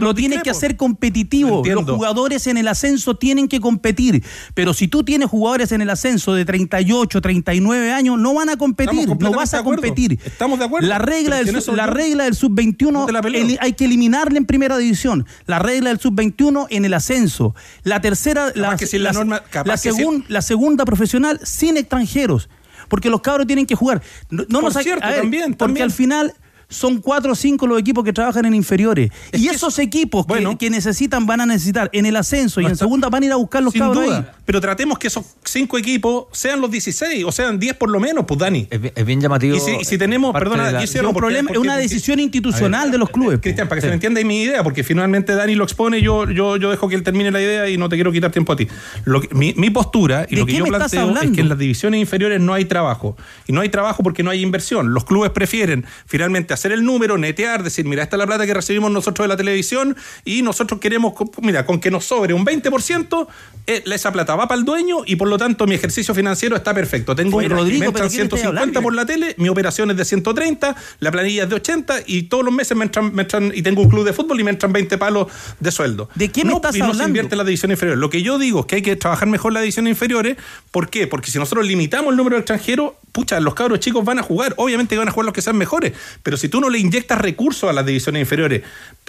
lo tienes que hacer competitivo. Los jugadores en el ascenso tienen que competir. Pero si tú tienes jugadores en el ascenso de 38, 39 años, no van a competir. No vas a competir. Estamos de acuerdo. La regla Pero del, si en sub- eso la yo- regla del sub-21 No te la peleo. el- hay que eliminarla en primera división. La regla del sub-21 en el ascenso. La tercera, la, que si la norma- capaz la que si- segun- la segunda profesional sin extranjeros. Porque los cabros tienen que jugar. No, nos cierto, ver, también, Porque también. al final son cuatro o cinco los equipos que trabajan en inferiores. y esos equipos que- bueno. que, necesitan van a necesitar en el ascenso y No en está- segunda van a ir a buscar los Sin cabros duda. ahí. Pero tratemos que esos cinco equipos sean los 16 o sean 10 por lo menos, pues Dani. Es, bien- es bien llamativo. Y si, y si tenemos, perdona, la- un porque- problema, es una porque- decisión institucional de los clubes. Cristian, para que se me entienda ahí mi idea, porque finalmente Dani lo expone, yo, yo, yo dejo que él termine la idea y no te quiero quitar tiempo a ti. Lo que- mi, mi postura y ¿De lo que yo planteo es que en las divisiones inferiores no hay trabajo. Y no hay trabajo porque no hay inversión. Los clubes prefieren finalmente hacer el número, netear, decir, mira, esta es la plata que recibimos nosotros de la televisión y nosotros queremos, mira, con que nos sobre un 20%, eh, esa plata va para el dueño y por lo tanto mi ejercicio financiero está perfecto. Tengo un Rodrigo, me ¿pero entran qué me estás 150 hablando? por la tele, mi operación es de 130, la planilla es de 80 y todos los meses me entran, me entran- y tengo un club de fútbol y me entran 20 palos de sueldo. ¿De qué me no, estás y no se invierte en la división inferior. Lo que yo digo es que hay que trabajar mejor las divisiones inferiores. ¿Por qué? Porque si nosotros limitamos el número de extranjeros, pucha, los cabros chicos van a jugar. Obviamente van a jugar los que sean mejores. Pero si tú no le inyectas recursos a las divisiones inferiores,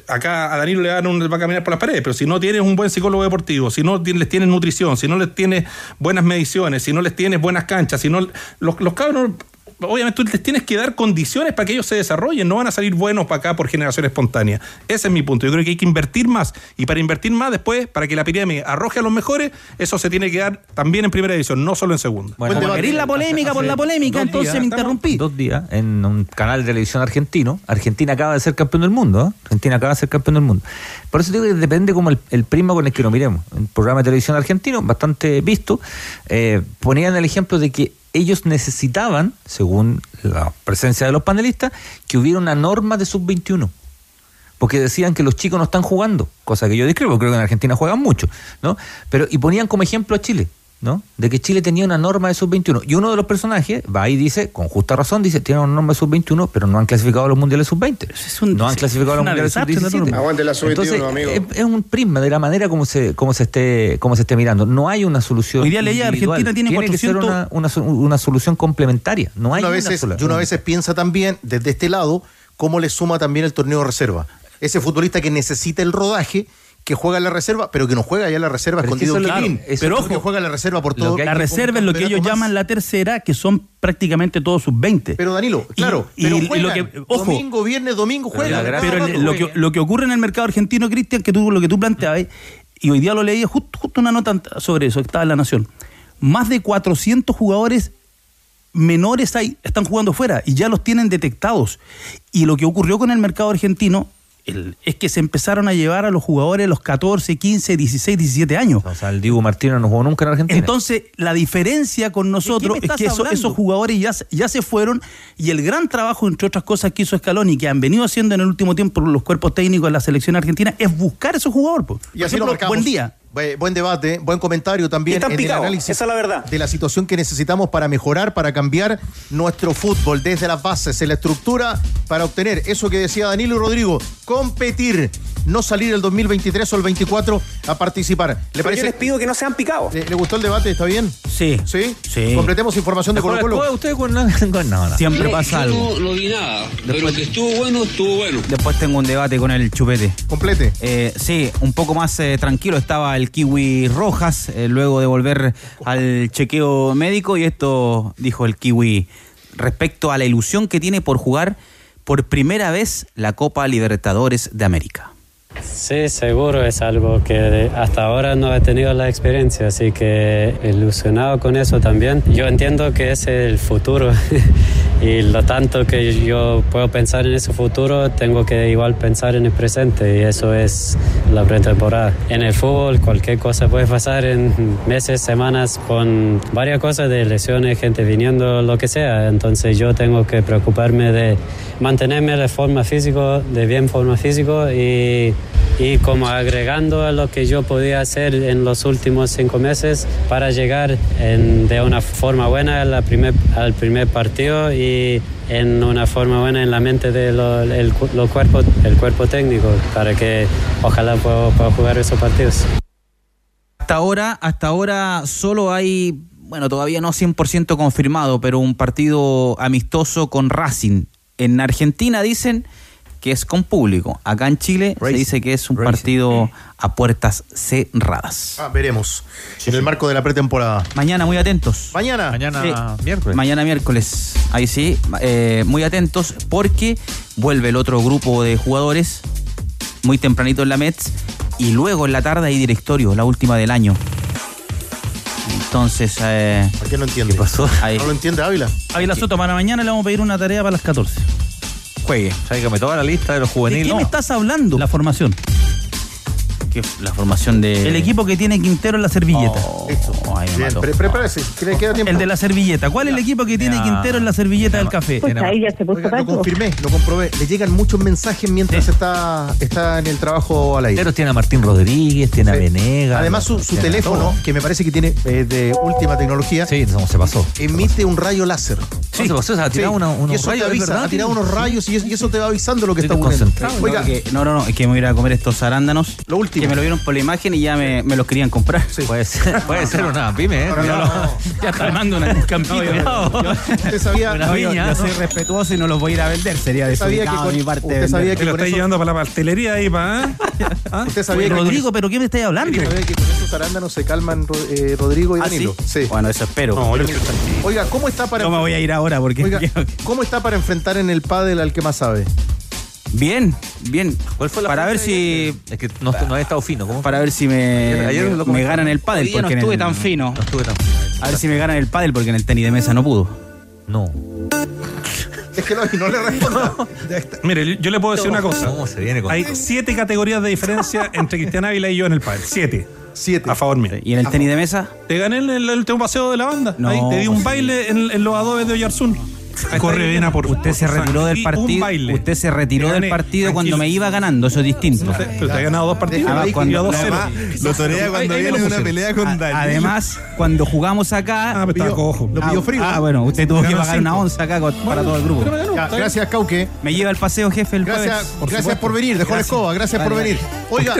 acá a Danilo le dan un, va a caminar por las paredes, pero si no tienes un buen psicólogo deportivo, si no les tienes nutrición, si no les tienes buenas mediciones, si no les tienes buenas canchas, si no los, los cabros obviamente tú les tienes que dar condiciones para que ellos se desarrollen, no van a salir buenos para acá por generación espontánea. Ese es mi punto. Yo creo que hay que invertir más y para invertir más después, para que la pirámide arroje a los mejores, eso se tiene que dar también en primera división, no solo en segunda. Bueno, Como queréis la polémica por la polémica, entonces días, me interrumpí. Dos días en un canal de televisión argentino. Argentina acaba de ser campeón del mundo. ¿eh? Argentina acaba de ser campeón del mundo. Por eso digo que depende como el, el prisma con el que nos miremos. Un programa de televisión argentino, bastante visto, eh, ponían el ejemplo de que ellos necesitaban, según la presencia de los panelistas, que hubiera una norma de sub-21 porque decían que los chicos no están jugando, cosa que yo discrepo, creo que en Argentina juegan mucho, ¿no? Pero y ponían como ejemplo a Chile. ¿No? De que Chile tenía una norma de sub-21. Y uno de los personajes va y dice, con justa razón, dice, tienen una norma de sub-21, pero no han clasificado a los mundiales sub-20. no han clasificado a los mundiales sub-17. Aguante la sub-21, Entonces, amigo. Es, es un prisma de la manera como se, como se esté, como se esté mirando. No hay una solución. Hoy día leía. Argentina tiene que ser 400 una, una, una solución complementaria. No hay uno a una veces, sola. y uno a veces piensa también, desde este lado, cómo le suma también el torneo de reserva. Ese futbolista que necesita el rodaje, que juega en la reserva, pero que no juega ya en la reserva Pero es que escondido es Quilín. claro, pero ojo, juega en la reserva por todo. la reserva es lo que ellos llaman la tercera, que son prácticamente todos sub-20. Pero Danilo, claro, y, pero y lo que, ojo, domingo, viernes, domingo juegan. pero el- lo, que, lo que ocurre en el mercado argentino, Cristian, que tú, lo que tú planteabas, y hoy día lo leí, justo, justo una nota sobre eso, que estaba en La Nación. Más de 400 jugadores menores hay, están jugando fuera y ya los tienen detectados. Y lo que ocurrió con el mercado argentino el- es que se empezaron a llevar a los jugadores a los 14, 15, 16, 17 años. O sea, el Dibu Martínez no jugó nunca en Argentina. Entonces, la diferencia con nosotros es que eso- esos jugadores ya, se- ya se fueron y el gran trabajo, entre otras cosas, que hizo Scaloni, que han venido haciendo en el último tiempo los cuerpos técnicos de la selección argentina, es buscar esos jugadores. Y Por así lo ejemplo, marcamos. buen día. Bu- Buen debate, buen comentario también en picados, el análisis esa es la verdad. de la situación que necesitamos para mejorar, para cambiar nuestro fútbol desde las bases, en la estructura, para obtener eso que decía Danilo y Rodrigo, competir, no salir el 2023 o el 24 a participar. ¿Le Pero parece? yo les pido que no sean picados. ¿Le, le gustó el debate? ¿Está bien? Sí. ¿Sí? Sí. Completemos información de Colo Colo. usted con nada, con nada. Siempre pasa algo. No, no vi nada, pero que estuvo bueno, estuvo bueno. Después tengo un debate con el chupete. Complete. Eh, sí, un poco más eh, tranquilo estaba el Kiwi Rojas eh, luego de volver al chequeo médico y esto dijo el Kiwi respecto a la ilusión que tiene por jugar por primera vez la Copa Libertadores de América. Sí, seguro es algo que hasta ahora no he tenido la experiencia, así que ilusionado con eso también. Yo entiendo que es el futuro [laughs] y lo tanto que yo puedo pensar en ese futuro, tengo que igual pensar en el presente y eso es la pretemporada. En el fútbol cualquier cosa puede pasar en meses, semanas, con varias cosas de lesiones, gente viniendo, lo que sea. Entonces yo tengo que preocuparme de mantenerme de forma física, de bien forma física y, y como agregando a lo que yo podía hacer en los últimos cinco meses para llegar en- de una forma buena a la primer, al primer partido y en una forma buena en la mente del de lo, cuerpo, el cuerpo técnico para que ojalá pueda, pueda jugar esos partidos. Hasta ahora, hasta ahora solo hay, bueno, todavía no 100% confirmado, pero un partido amistoso con Racing. En Argentina dicen que es con público. Acá en Chile se dice que es un partido a puertas cerradas. Ah, veremos. En el marco de la pretemporada. Mañana muy atentos. Mañana. Mañana miércoles. Mañana miércoles. Ahí sí, eh, muy atentos porque vuelve el otro grupo de jugadores muy tempranito en la Mets y luego en la tarde hay directorio, la última del año. Entonces, eh, ¿Por qué no entiende? ¿Qué pasó? Ahí. ¿No lo entiende Ávila? Ávila Soto, para mañana le vamos a pedir una tarea para las 14. Juegue. Sácame toda la lista de los ¿De juveniles. qué me estás hablando? La formación. Que la formación de... El equipo que tiene Quintero en la servilleta. Ay, me Bien, mató. pre- prepárese, que le queda tiempo. El de la servilleta. ¿Cuál es el equipo que tiene. Quintero en la servilleta del café? Pues ahí ya se puso Oiga, lo confirmé, lo comprobé. Le llegan muchos mensajes mientras está, está en el trabajo al aire. Pero tiene a Martín Rodríguez, tiene a Venegas. Además, su, teléfono, que me parece que tiene eh, de última tecnología, Sí, no, se pasó. emite un rayo láser. Sí, se pasó, se ha tirado Sí. una- unos y eso rayos, te ¿es avisa, verdad? ha tirado unos rayos y eso, y eso te va avisando lo que está Estoy ocurriendo. No, que- no, no, no, es que me voy a ir a comer estos arándanos. Lo último. Que me lo vieron por la imagen y ya me, me los querían comprar. Puede ser, puede ser una pyme, ¿eh? No, no, no, no. [laughs] Ya está armando una- un campito. usted sabía, No, yo, viña. yo soy respetuoso y no los voy a ir a vender. Sería usted sabía que con, de mi parte. usted vender. sabía Que lo con está eso, llevando para la pastelería ahí, ¿pa? [laughs] ¿Ah? usted sabía que Rodrigo, ¿pero qué me estáis hablando? usted sabía que con esos arándanos se calman eh, Rodrigo y ¿Ah, Danilo. sí? Bueno, eso espero. No, yo- Oiga, ¿cómo está para Yo me voy a ir ahora porque... Oiga, [laughs] ¿cómo está para enfrentar en el pádel al que más sabe? Bien, bien. ¿Cuál fue la Para ver si... Es que no, no he estado fino. ¿cómo? Para ver si me, Ayer- ayer lo me, me ganan el pádel. Hoy día no estuve el- tan fino. No estuve tan A ver si me ganan el pádel porque en el tenis de mesa no pudo. No. Es que no, no le responda. [laughs] Mire, yo le puedo decir una cosa. ¿Cómo se viene con Hay siete categorías de diferencia entre Cristian Ávila y yo en el pádel. Siete. Siete. A favor mío. ¿Y en el tenis de mesa? Te gané en el, el último paseo de la banda. No, Ahí te di un sí. baile en, en los adobes de Oyarzún. Corre bien a por Usted se retiró del partido. Usted se retiró del partido cuando me iba ganando, eso es distinto. No pero te ha ganado dos partidos. Además, Iba cuando- 2-0. Además, lo torea cuando viene una pelea con Daniel. Además, cuando jugamos acá. Ah, pero cojo. Lo pilló frío. Ah, bueno, usted tuvo que pagar una onza acá para todo el grupo. Gracias, Cauque. Me lleva el paseo, jefe, el Gracias, por venir. Dejó la escoba. Gracias por venir. Oiga?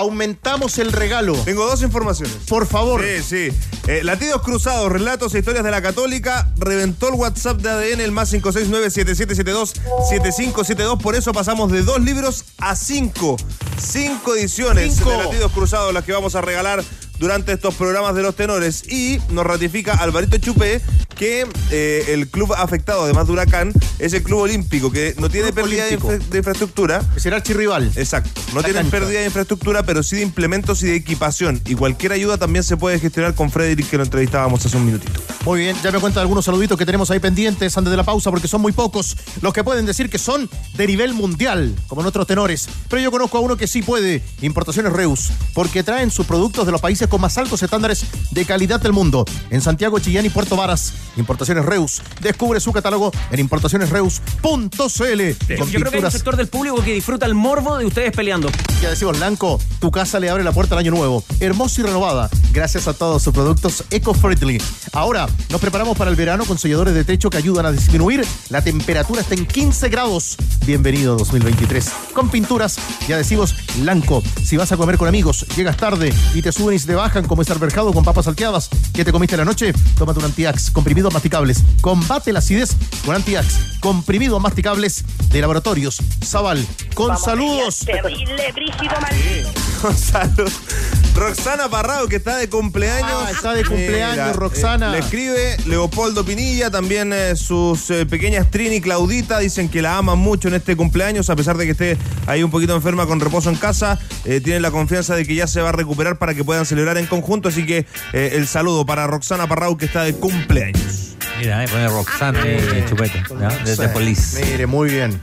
Aumentamos el regalo. Tengo dos informaciones. Por favor. Sí, sí. Eh, latidos cruzados, relatos e historias de la Católica. Reventó el WhatsApp de ADN, el más 569-7772-7572. Por eso pasamos de dos libros a cinco. Cinco ediciones Cinco. de Latidos Cruzados, las que vamos a regalar durante estos programas de los tenores. Y nos ratifica Alvarito Chupé que eh, el club afectado, además de Huracán, es el Club Olímpico, que no tiene Club pérdida de, Olímpico. infra- de infraestructura. Es el archirrival. Exacto. No cancha. pérdida de infraestructura, pero sí de implementos y de equipación. Y cualquier ayuda también se puede gestionar con Frederick, que lo entrevistábamos hace un minutito. Muy bien, ya me cuenta algunos saluditos que tenemos ahí pendientes antes de la pausa, porque son muy pocos los que pueden decir que son de nivel mundial, como nuestros tenores. Pero yo conozco a uno que sí puede, Importaciones Reus, porque traen sus productos de los países con más altos estándares de calidad del mundo. En Santiago, Chillán y Puerto Varas, Importaciones Reus. Descubre su catálogo en importacionesreus.cl. Yo creo que hay un sector del público que disfruta el morbo de ustedes peleando. ya decimos, Blanco, tu casa le abre la puerta al año nuevo. Hermosa y renovada, gracias a todos sus productos eco-friendly. Ahora, nos preparamos para el verano con selladores de techo que ayudan a disminuir la temperatura hasta en 15 grados. Bienvenido 2023. Con pinturas y adhesivos Blanco. Si vas a comer con amigos, llegas tarde y te suben y se te bajan como es alberjado con papas salteadas que te comiste la noche, tómate un antiax, comprimidos masticables. Combate la acidez con antiax, comprimidos masticables de laboratorios. Zaval, con saludos. Terrible, brígido, maldito. Gonzalo. [laughs] Roxana Parrado, que está de cumpleaños. Ah, está de cumpleaños, Roxana. eh, le escribe Leopoldo Pinilla, también eh, sus eh, pequeñas Trini y Claudita dicen que la aman mucho en este cumpleaños, a pesar de que esté ahí un poquito enferma con reposo en casa. eh, tienen la confianza de que ya se va a recuperar para que puedan celebrar en conjunto. Así que eh, el saludo para Roxana Parrado, que está de cumpleaños. Mira, eh, pone Roxana y Chupete, ¿ya? desde Sí, Police. Mire, muy bien.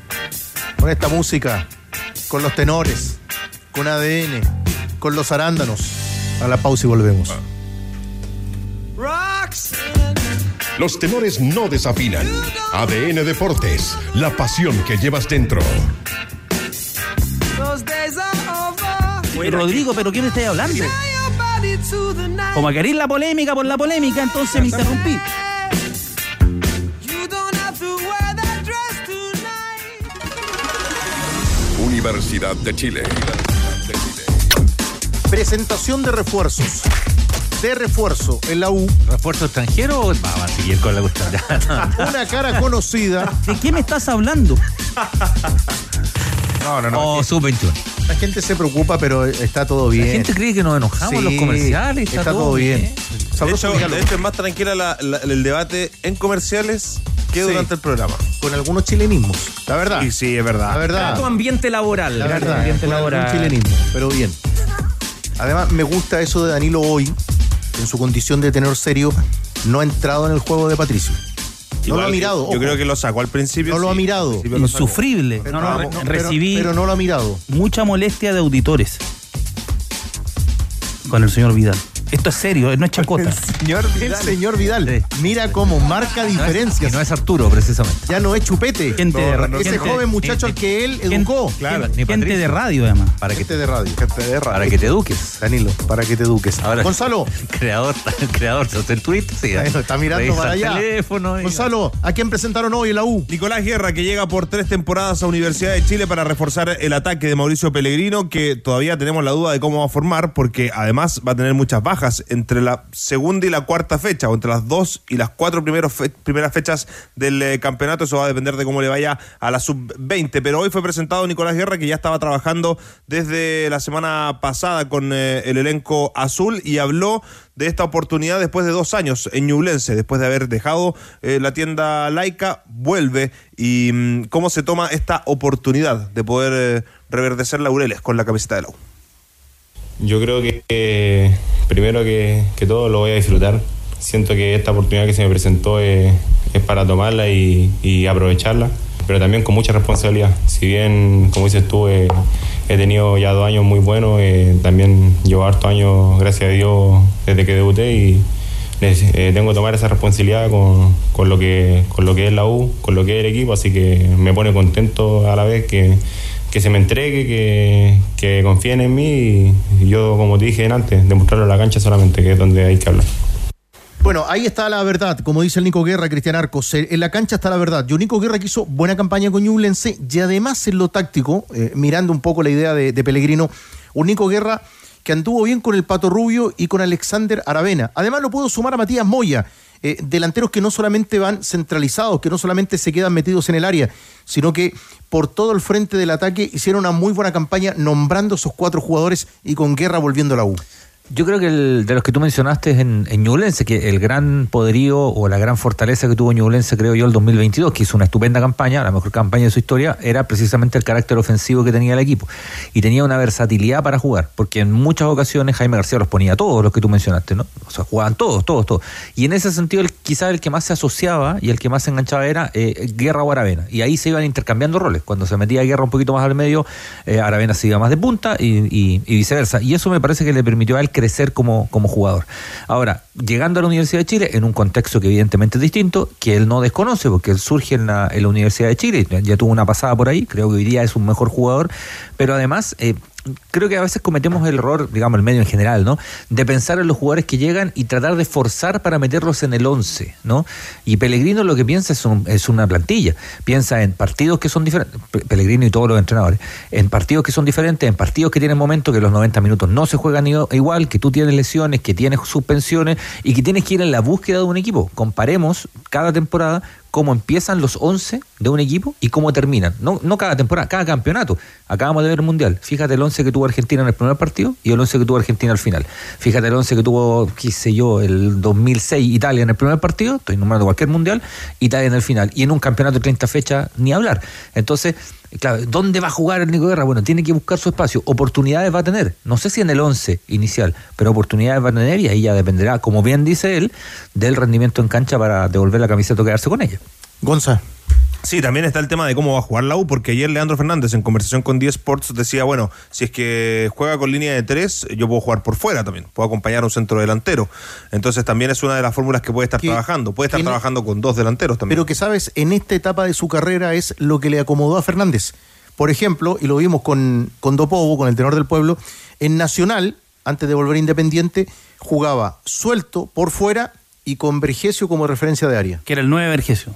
Con esta música, con los tenores, con ADN, con los arándanos. A la pausa y volvemos. Los tenores no desafinan. ADN Deportes, la pasión que llevas dentro. Rodrigo, ¿pero me estáis hablando? Como a querer la polémica por la polémica, entonces me interrumpí. Universidad de Chile. Presentación de refuerzos. De refuerzo en la U. ¿Refuerzo extranjero o vamos a seguir con la cuestión? [laughs] Una cara conocida. ¿De qué me estás hablando? No, no, no. O sub-21. La gente se preocupa, pero está todo bien. La gente cree que nos enojamos en los comerciales. Está, todo bien. De Sabroso hecho, regalo. de hecho, es más tranquila la- la- el debate en comerciales que Sí. durante el programa. Con algunos chilenismos. La verdad. Y sí, es verdad. La verdad. Tu ambiente laboral. La verdad. ambiente con algún laboral. chilenismo, pero bien. Además, me gusta eso de Danilo hoy, en su condición de tenor serio, no ha entrado en el juego de Patricio. No lo ha mirado. Yo ojo. creo que lo sacó al principio. No lo ha mirado. Lo. Insufrible. Pero, No, no, no, pero- recibí pero no lo ha mirado. mucha molestia de auditores con el señor Vidal. Esto es serio, no es chacota. Señor el señor Vidal. Mira cómo marca diferencias. Y no es Arturo, precisamente. Ya no es chupete. Gente de, ra- Ese gente- joven muchacho al que él gente- educó. Claro, ni gente Patricio. de radio, además. Para que, Gente de radio. Gente de radio. para que te eduques. Danilo, para que te eduques. Ahora- Gonzalo. [laughs] Creador, [laughs] creador del tweet, sí. Está mirando para el allá. teléfono Gonzalo, ¿a quién presentaron hoy en la U? Nicolás Guerra, que llega por tres temporadas a Universidad de Chile para reforzar el ataque de Mauricio Pellegrino, que todavía tenemos la duda de cómo va a formar, porque además va a tener muchas bajas entre la segunda y la cuarta fecha, o entre las dos y las cuatro fe- primeras fechas del eh, campeonato. Eso va a depender de cómo le vaya a la sub-20. Pero hoy fue presentado Nicolás Guerra, que ya estaba trabajando desde la semana pasada con eh, el elenco azul y habló de esta oportunidad después de dos años en Ñublense, después de haber dejado eh, la tienda laica, vuelve y mm, cómo se toma esta oportunidad de poder reverdecer laureles con la camiseta de la U. Yo creo que eh, primero que, que todo lo voy a disfrutar. Siento que esta oportunidad que se me presentó eh, es para tomarla y, y aprovecharla, pero también con mucha responsabilidad. Si bien, como dices tú, eh, he tenido ya dos años muy buenos, eh, también llevo hartos años, gracias a Dios, desde que debuté y eh, tengo que tomar esa responsabilidad con, con lo que, con lo que es la U, con lo que es el equipo, así que me pone contento a la vez que, que se me entregue, que, que confíen en mí y yo, como te dije antes, demostrarlo en la cancha solamente, que es donde hay que hablar. Bueno, ahí está la verdad, como dice el Nico Guerra, Cristian Arcos. eh, En la cancha está la verdad. Yo, Nico Guerra, que hizo buena campaña con Ñublense y además en lo táctico, eh, mirando un poco la idea de, de Pellegrino, un Nico Guerra que anduvo bien con el Pato Rubio y con Alexander Aravena. Además lo puedo sumar a Matías Moya, eh, delanteros que no solamente van centralizados, que no solamente se quedan metidos en el área, sino que por todo el frente del ataque hicieron una muy buena campaña nombrando esos cuatro jugadores y con Guerra volviendo a la U. Yo creo que el, de los que tú mencionaste en, en Ñublense, que el gran poderío o la gran fortaleza que tuvo Ñublense, creo yo, el 2022, que hizo una estupenda campaña, la mejor campaña de su historia, era precisamente el carácter ofensivo que tenía el equipo. Y tenía una versatilidad para jugar, porque en muchas ocasiones Jaime García los ponía a todos los que tú mencionaste, ¿no? O sea, jugaban todos, todos, todos. Y en ese sentido, el, quizás el que más se asociaba y el que más se enganchaba era eh, Guerra o Aravena. Y ahí se iban intercambiando roles. Cuando se metía Guerra un poquito más al medio, eh, Aravena se iba más de punta y, y- y viceversa. Y eso me parece que le permitió a él crecer como, como jugador. Ahora, llegando a la Universidad de Chile, en un contexto que evidentemente es distinto, que él no desconoce, porque él surge en la, Universidad de Chile, ya, ya tuvo una pasada por ahí, creo que hoy día es un mejor jugador, pero además... eh, creo que a veces cometemos el error, digamos, el medio en general, ¿no? De pensar en los jugadores que llegan y tratar de forzar para meterlos en el 11, ¿no? Y Pellegrino lo que piensa es, un- es una plantilla. Piensa en partidos que son diferentes, Pe- Pellegrino y todos los entrenadores, en partidos que son diferentes, en partidos que tienen momentos que los 90 minutos no se juegan igual, que tú tienes lesiones, que tienes suspensiones y que tienes que ir en la búsqueda de un equipo. Comparemos cada temporada cómo empiezan los 11 de un equipo y cómo terminan. No, no cada temporada, cada campeonato. Acabamos de ver el Mundial. Fíjate el 11 que tuvo Argentina en el primer partido y el 11 que tuvo Argentina al final. Fíjate el 11 que tuvo, qué sé yo, el 2006 Italia en el primer partido, estoy nombrando cualquier Mundial, Italia en el final. Y en un campeonato de 30 fechas, ni hablar. Entonces, claro, ¿dónde va a jugar el Nico Guerra? Bueno, tiene que buscar su espacio. Oportunidades va a tener. No sé si en el 11 inicial, pero oportunidades va a tener y ahí ya dependerá, como bien dice él, del rendimiento en cancha para devolver la camiseta o quedarse con ella. Gonza. Sí, también está el tema de cómo va a jugar la U, porque ayer Leandro Fernández en conversación con 10 Sports decía, bueno, si es que juega con línea de tres, yo puedo jugar por fuera también, puedo acompañar a un centro delantero. Entonces también es una de las fórmulas que puede estar trabajando, puede estar trabajando con dos delanteros también. Pero que sabes, en esta etapa de su carrera es lo que le acomodó a Fernández. Por ejemplo, y lo vimos con, con Dopovo, con el tenor del pueblo, en Nacional, antes de volver a Independiente, jugaba suelto por fuera y con Vergesio como referencia de área. Que era el 9 Vergesio.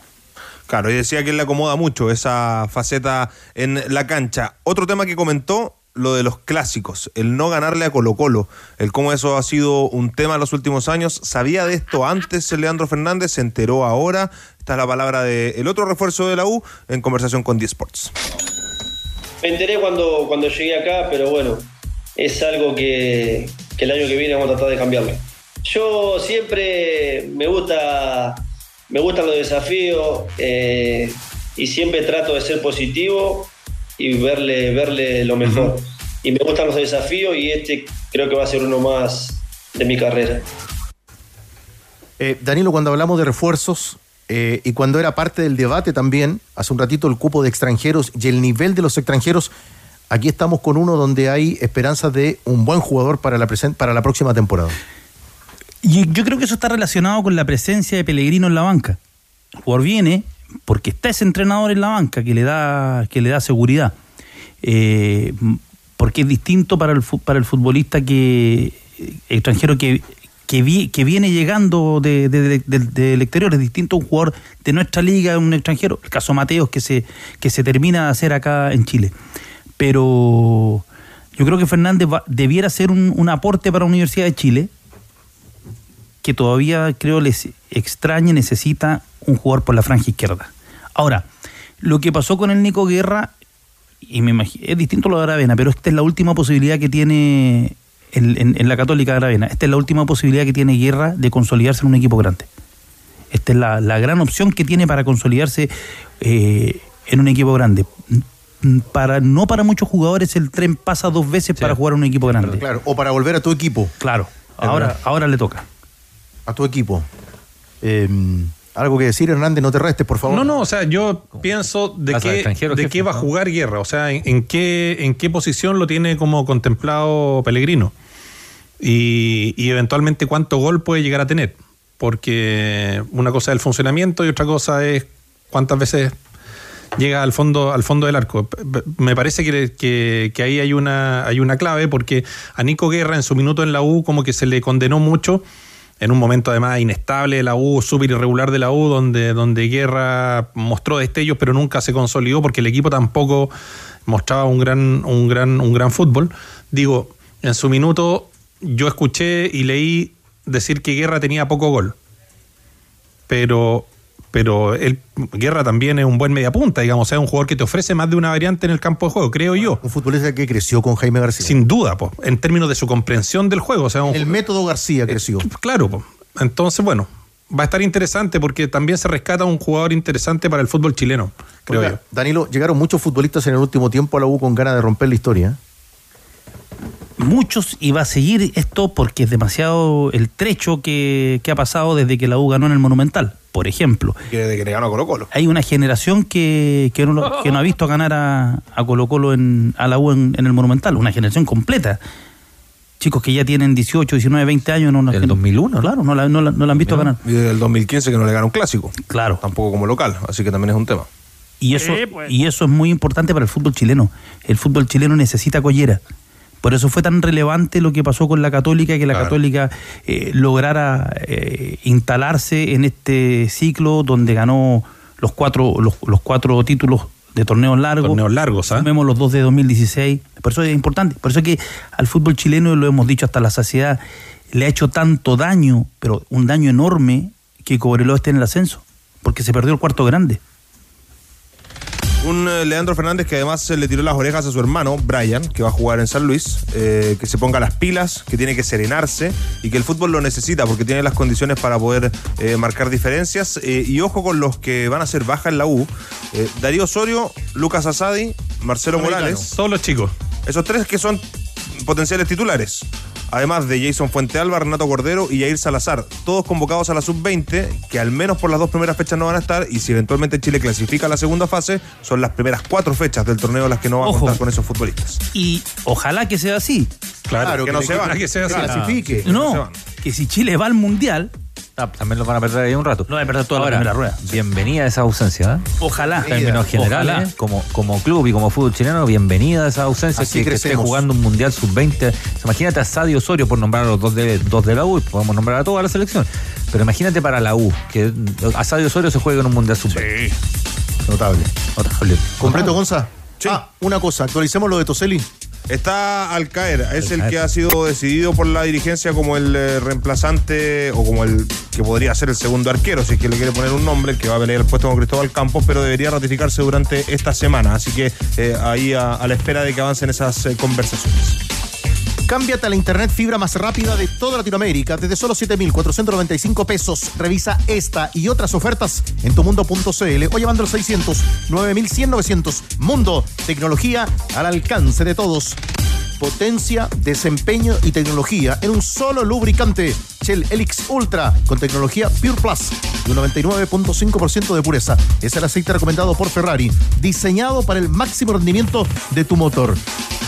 Claro, y decía que le acomoda mucho esa faceta en la cancha. Otro tema que comentó, lo de los clásicos, el no ganarle a Colo Colo, el cómo eso ha sido un tema en los últimos años. ¿Sabía de esto antes Leandro Fernández? ¿Se enteró ahora? Esta es la palabra del otro refuerzo de la U en conversación con 10 Sports. Me enteré cuando, cuando llegué acá, pero bueno, es algo que, que el año que viene vamos a tratar de cambiarlo. Yo siempre me gusta, me gustan los desafíos eh, y siempre trato de ser positivo y verle, verle lo mejor. Y me gustan los desafíos y este creo que va a ser uno más de mi carrera. Eh, Danilo, cuando hablamos de refuerzos eh, y cuando era parte del debate también, hace un ratito el cupo de extranjeros y el nivel de los extranjeros, aquí estamos con uno donde hay esperanzas de un buen jugador para la, para la próxima temporada. Y yo creo que eso está relacionado con la presencia de Pellegrino en la banca. Jugador viene porque está ese entrenador en la banca que le da, que le da seguridad. Eh, porque es distinto para el, para el futbolista que eh, extranjero que, que, vi- que viene llegando de- del exterior. Es distinto a un jugador de nuestra liga, un extranjero. El caso Mateos que se, que se termina de hacer acá en Chile. Pero yo creo que Fernández va- debiera ser un, un aporte para la Universidad de Chile que todavía creo les extraña y necesita un jugador por la franja izquierda. Ahora, lo que pasó con el Nico Guerra, y me imagino, es distinto a lo de Aravena, pero esta es la última posibilidad que tiene en, en- en la Católica de Aravena, esta es la última posibilidad que tiene Guerra de consolidarse en un equipo grande. Esta es la, la gran opción que tiene para consolidarse eh, en un equipo grande. Para, no para muchos jugadores el tren pasa dos veces para jugar en un equipo grande. Claro, o para volver a tu equipo. Claro, ahora, ahora le toca. A tu equipo. Eh, Algo que decir, Hernández, no te restes, por favor. No, no, o sea, yo pienso de qué, de jefe, qué va a jugar Guerra, o sea, en, en qué, en qué posición lo tiene como contemplado Pellegrino y, y eventualmente cuánto gol puede llegar a tener. porque una cosa es el funcionamiento y otra cosa es cuántas veces llega al fondo, al fondo del arco. Me parece que, que- que ahí hay una, hay una clave, porque a Nico Guerra en su minuto en la U como que se le condenó mucho, en un momento además inestable la U, súper irregular de la U, donde, donde Guerra mostró destellos, pero nunca se consolidó, porque el equipo tampoco mostraba un gran, un gran, un gran fútbol. Digo, en su minuto yo escuché y leí decir que Guerra tenía poco gol pero pero él, Guerra también es un buen mediapunta, digamos, es un jugador que te ofrece más de una variante en el campo de juego, creo yo. Un futbolista que creció con Jaime García. Sin duda, po, en términos de su comprensión del juego. O sea, un- El método García creció. claro, po. entonces, bueno, va a estar interesante porque también se rescata un jugador interesante para el fútbol chileno, creo Oiga, yo. Danilo, llegaron muchos futbolistas en el último tiempo a la U con ganas de romper la historia. Muchos y va a seguir esto porque es demasiado el trecho que, que ha pasado desde que la U ganó en el Monumental, por ejemplo. Que de que le ganó a Colo Colo. Hay una generación que, que, no, lo- que no ha visto ganar a, a Colo Colo en, a la U en, en el Monumental, una generación completa. Chicos que ya tienen 18, 19, 20 años. No, ¿El 2001? Claro, no la, no la- no la han visto ganar. Y del 2015 que no le ganó un clásico. Claro. Tampoco como local, así que también es un tema. Y eso, y eso es muy importante para el fútbol chileno. El fútbol chileno necesita collera. Por eso fue tan relevante lo que pasó con la Católica, que la Católica eh, lograra eh, instalarse en este ciclo donde ganó los cuatro, los, los cuatro títulos de torneos largos. Torneos largos, ¿ah? Sumemos los dos de 2016. Por eso es importante. Por eso es que al fútbol chileno, lo hemos dicho hasta la saciedad, le ha hecho tanto daño, pero un daño enorme, que Cobreloa esté en el ascenso. Porque se perdió el cuarto grande. Un eh, Leandro Fernández que además eh, le tiró las orejas a su hermano, Brian, que va a jugar en San Luis, eh, que se ponga las pilas, que tiene que serenarse y que el fútbol lo necesita porque tiene las condiciones para poder marcar diferencias. Y ojo con los que van a ser baja en la U. Darío Osorio, Lucas Asadi, Marcelo Americano. Morales. Todos los chicos. Esos tres que son potenciales titulares. Además de Jason Fuentealba, Renato Cordero y Jair Salazar, todos convocados a la sub-20, que al menos por las dos primeras fechas no van a estar, y si eventualmente Chile clasifica a la segunda fase, son las primeras cuatro fechas del torneo las que no van a contar con esos futbolistas. Y ojalá que sea así. Claro, que no se van. que sea así. Clasifique. No, que si Chile va al mundial, Ah, también lo van a perder ahí un rato. no va a perder toda Ahora, la primera rueda. bienvenida a esa ausencia. ¿eh? Ojalá. En términos generales, Ojalá. como, como club y como fútbol chileno, bienvenida a esa ausencia Así que, que esté jugando un mundial sub-20. Imagínate a Sadio Osorio por nombrar a los dos de, dos de la U, y podemos nombrar a toda la selección. Pero imagínate para la U, que a Sadio Osorio se juega en un mundial sub-20. Notable. Notable. ¿Completo, Gonza? Ah, una cosa, actualicemos lo de Toseli. Está al caer, es el que ha sido decidido por la dirigencia como el eh, reemplazante o como el que podría ser el segundo arquero, si es que le quiere poner un nombre, el que va a pelear el puesto con Cristóbal Campos, pero debería ratificarse durante esta semana. Así que eh, ahí a, a la espera de que avancen esas eh, conversaciones. Cámbiate a la internet fibra más rápida de toda Latinoamérica desde solo 7,495 pesos. Revisa esta y otras ofertas en tumundo.cl o llamando al 600 9100 900. Mundo, tecnología al alcance de todos. Potencia, desempeño y tecnología en un solo lubricante. Shell Helix Ultra con tecnología Pure Plus y un 99.5% de pureza. Es el aceite recomendado por Ferrari, diseñado para el máximo rendimiento de tu motor.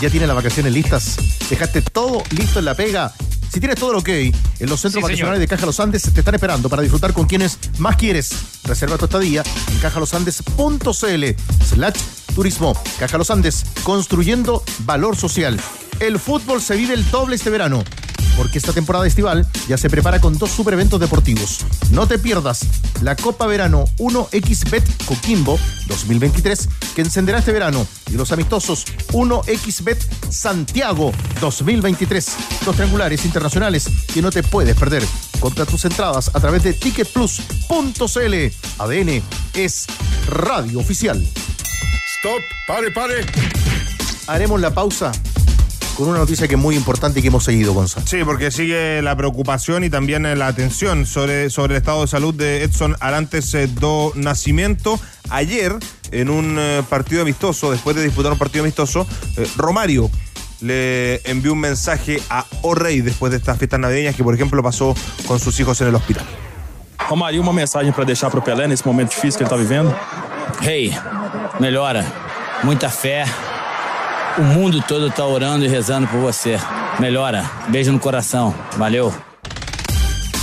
¿Ya tienes las vacaciones listas? ¿Dejaste todo listo en la pega? Si tienes todo lo ok, en los centros Sí, vacacionales señor. de Caja Los Andes te están esperando para disfrutar con quienes más quieres. Reserva tu estadía en cajalosandes.cl slash turismo. Caja Los Andes, construyendo valor social. El fútbol se vive el doble este verano, porque esta temporada estival ya se prepara con dos super eventos deportivos. No te pierdas la Copa Verano 1xBet Coquimbo 2023, que encenderá este verano, y los amistosos 1xBet Santiago 2023. Dos triangulares internacionales que no te puedes perder. Compra tus entradas a través de ticketplus.cl. ADN es Radio Oficial. Stop, pare, pare. Haremos la pausa con una noticia que es muy importante y que hemos seguido, Gonzalo. Sí, porque sigue la preocupación y también eh, la atención sobre, sobre el estado de salud de Edson Arantes eh, do Nascimento. Ayer, en un eh, partido amistoso, después de disputar un partido amistoso, eh, Romario le envió un mensaje a O'Rey después de estas fiestas navideñas que, por ejemplo, pasó con sus hijos en el hospital. Romaria, uma mensagem para deixar pro Pelé nesse momento difícil que ele tá vivendo? Rei, melhora. Muita fé. O mundo todo tá orando e rezando por você. Melhora. Beijo no coração. Valeu.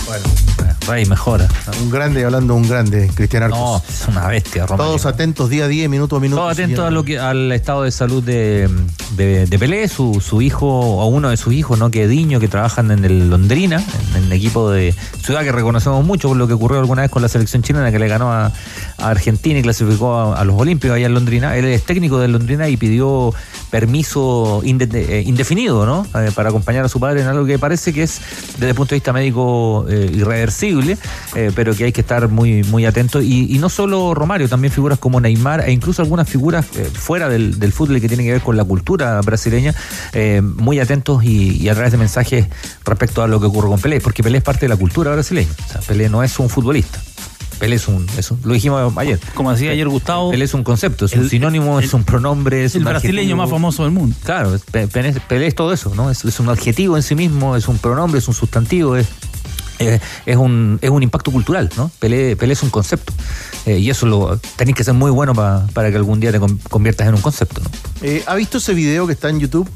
Bueno, Rey mejora. Un grande hablando un grande, Cristian Arcos. No, es una bestia, Romario. Todos atentos día a día, minuto a minuto. Todo atento siguiendo. a lo que, al estado de salud de, de, de Pelé, su, su hijo, o uno de sus hijos, ¿no? Que Diño, que trabajan en el Londrina, en equipo de ciudad que reconocemos mucho por lo que ocurrió alguna vez con la selección chilena que le ganó a, Argentina y clasificó a, los Olímpicos allá en Londrina. Él es técnico del Londrina y pidió permiso eh, indefinido, ¿no? Eh, para acompañar a su padre en algo que parece que es, desde el punto de vista médico, eh, irreversible, pero que hay que estar muy, muy atento. Y, no solo Romario, también figuras como Neymar e incluso algunas figuras fuera del, del fútbol que tienen que ver con la cultura brasileña, muy atentos y, y a través de mensajes respecto a lo que ocurre con Pelé, porque Pelé es parte de la cultura brasileña. O sea, Pelé no es un futbolista. Pelé es un, es un- lo dijimos ayer. Como decía ayer Gustavo, Pelé es un concepto, es un el- sinónimo, es un pronombre, es el un brasileño adjetivo. más famoso del mundo. Claro, Pelé, Pelé es todo eso, ¿no? Es, es un adjetivo en sí mismo, es un pronombre, es un sustantivo, es, es, es un, es un impacto cultural, ¿no? Pelé, Pelé es un concepto. Eh, y eso lo tenés que ser muy bueno pa- para que algún día te con- conviertas en un concepto, ¿no? Eh, ¿Ha visto ese video que está en YouTube?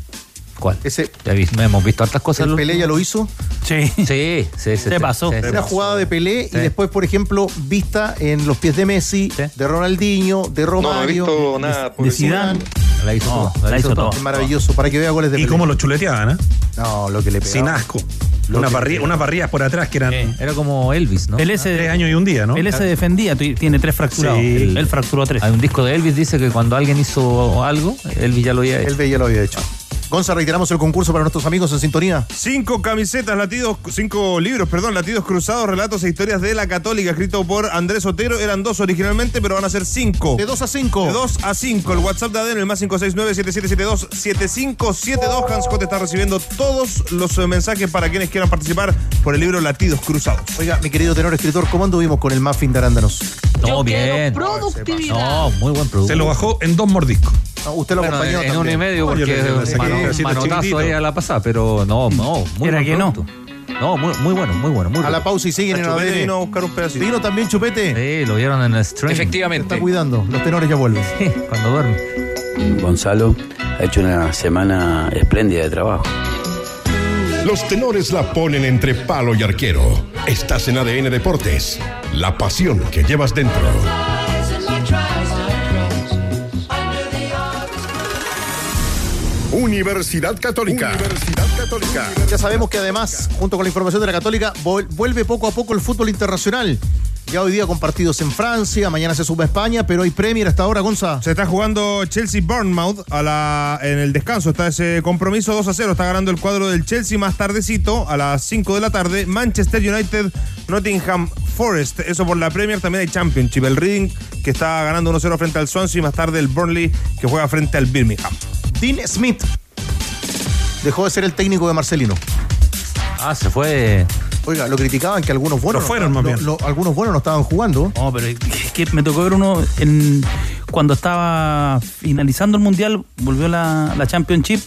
¿Cuál? Ese, Ya vi- hemos visto hartas cosas. el Pelé ya lo hizo. Sí. Sí, sí, sí. Se sí, pasó. sí, sí. Una jugada de Pelé Sí. y después, por ejemplo, vista en los pies de Messi, de Ronaldinho, de No, no he Romario. visto nada. De Zidane. La hizo No, todo. la hizo todo. Es maravilloso, para que vea goles de Y Pelé. cómo lo chuleteaban, ¿eh? No, lo que le pegaba. Sin asco. Lo Una que- barri- unas barridas por atrás que eran Era como Elvis, ¿no? Pelé tres se, años y un día, ¿no? Pelé se defendía, tiene tres fracturados. Sí. Él, él fracturó tres. Hay un disco de Elvis, dice que cuando alguien hizo algo, Elvis ya lo había hecho. Él ya lo había hecho. Gonza, reiteramos el concurso para nuestros amigos en sintonía. Cinco camisetas, latidos, cinco libros, perdón, latidos cruzados, relatos e historias de la Católica, escrito por Andrés Otero. Eran dos originalmente, pero van a ser cinco. De 2 a 5. De 2 a 5. El WhatsApp de ADN, el más 569-7772-7572. Hans Scott está recibiendo todos los eh, mensajes para quienes quieran participar por el libro Latidos Cruzados. Oiga, mi querido tenor escritor, ¿cómo anduvimos con el muffin de arándanos? No, bien. No, muy buen producto. Se lo bajó en dos mordiscos. No, usted lo Bueno, acompañó en, en uno también. y medio porque manotazo ahí a la pasada, pero no, no, muy Era que no. producto. No, muy, muy bueno, muy bueno, muy A bueno. la pausa y siguen en Chupete ADN. vino a buscar un pedacito. Vino también Chupete. Sí, lo vieron en el stream. Se Efectivamente. está cuidando. Los tenores ya vuelven. Cuando duerme. Gonzalo ha hecho una semana espléndida de trabajo. Los tenores la ponen entre palo y arquero. Estás en ADN Deportes. La pasión que llevas dentro. Universidad Católica. Universidad Católica. Ya sabemos que además, junto con la información de la Católica, vuelve poco a poco el fútbol internacional. Ya hoy día con partidos en Francia, mañana se sube a España, pero hay Premier hasta ahora, Gonza. Se está jugando Chelsea-Bournemouth a la, en el descanso. Está ese compromiso 2 a 0. Está ganando el cuadro del Chelsea más tardecito, a las 5 de la tarde. Manchester United, Nottingham Forest. Eso por la Premier. También hay Championship. El Reading que está ganando 1 0 frente al Swansea. Y más tarde el Burnley que juega frente al Birmingham. Dean Smith dejó de ser el técnico de Marcelino. Ah, se fue. Oiga, lo criticaban que algunos buenos, Lo fueron, no, más lo- bien. lo- algunos buenos no estaban jugando. No, pero es que me tocó ver uno en, cuando estaba finalizando el mundial, volvió la, la Championship,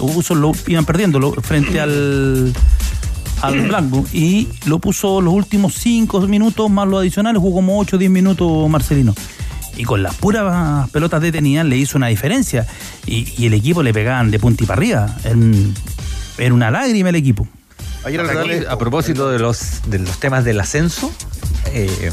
lo puso, lo iban perdiendo lo- frente al, al Blackburn y lo puso los últimos 5 minutos más los adicionales, jugó como 8 o 10 minutos Marcelino. Y con las puras pelotas detenidas le hizo una diferencia. Y, y el equipo le pegaban de punta y para arriba. En- Era una lágrima el equipo. Ayer Real- a propósito de los, de los temas del ascenso, eh,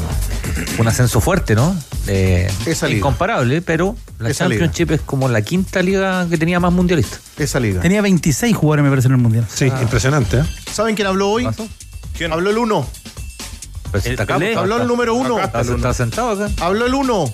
un ascenso fuerte, ¿no? Eh, Esa liga. incomparable, pero la Esa liga. Championship es como la quinta liga que tenía más mundialistas. esa liga. Tenía 26 jugadores, me parece, en el mundial. Sí, impresionante, ¿eh? ¿Saben quién habló hoy? ¿Quién? Habló el uno. El acá, está- Habló el número uno. Acá Está, está sentado acá. Habló el uno.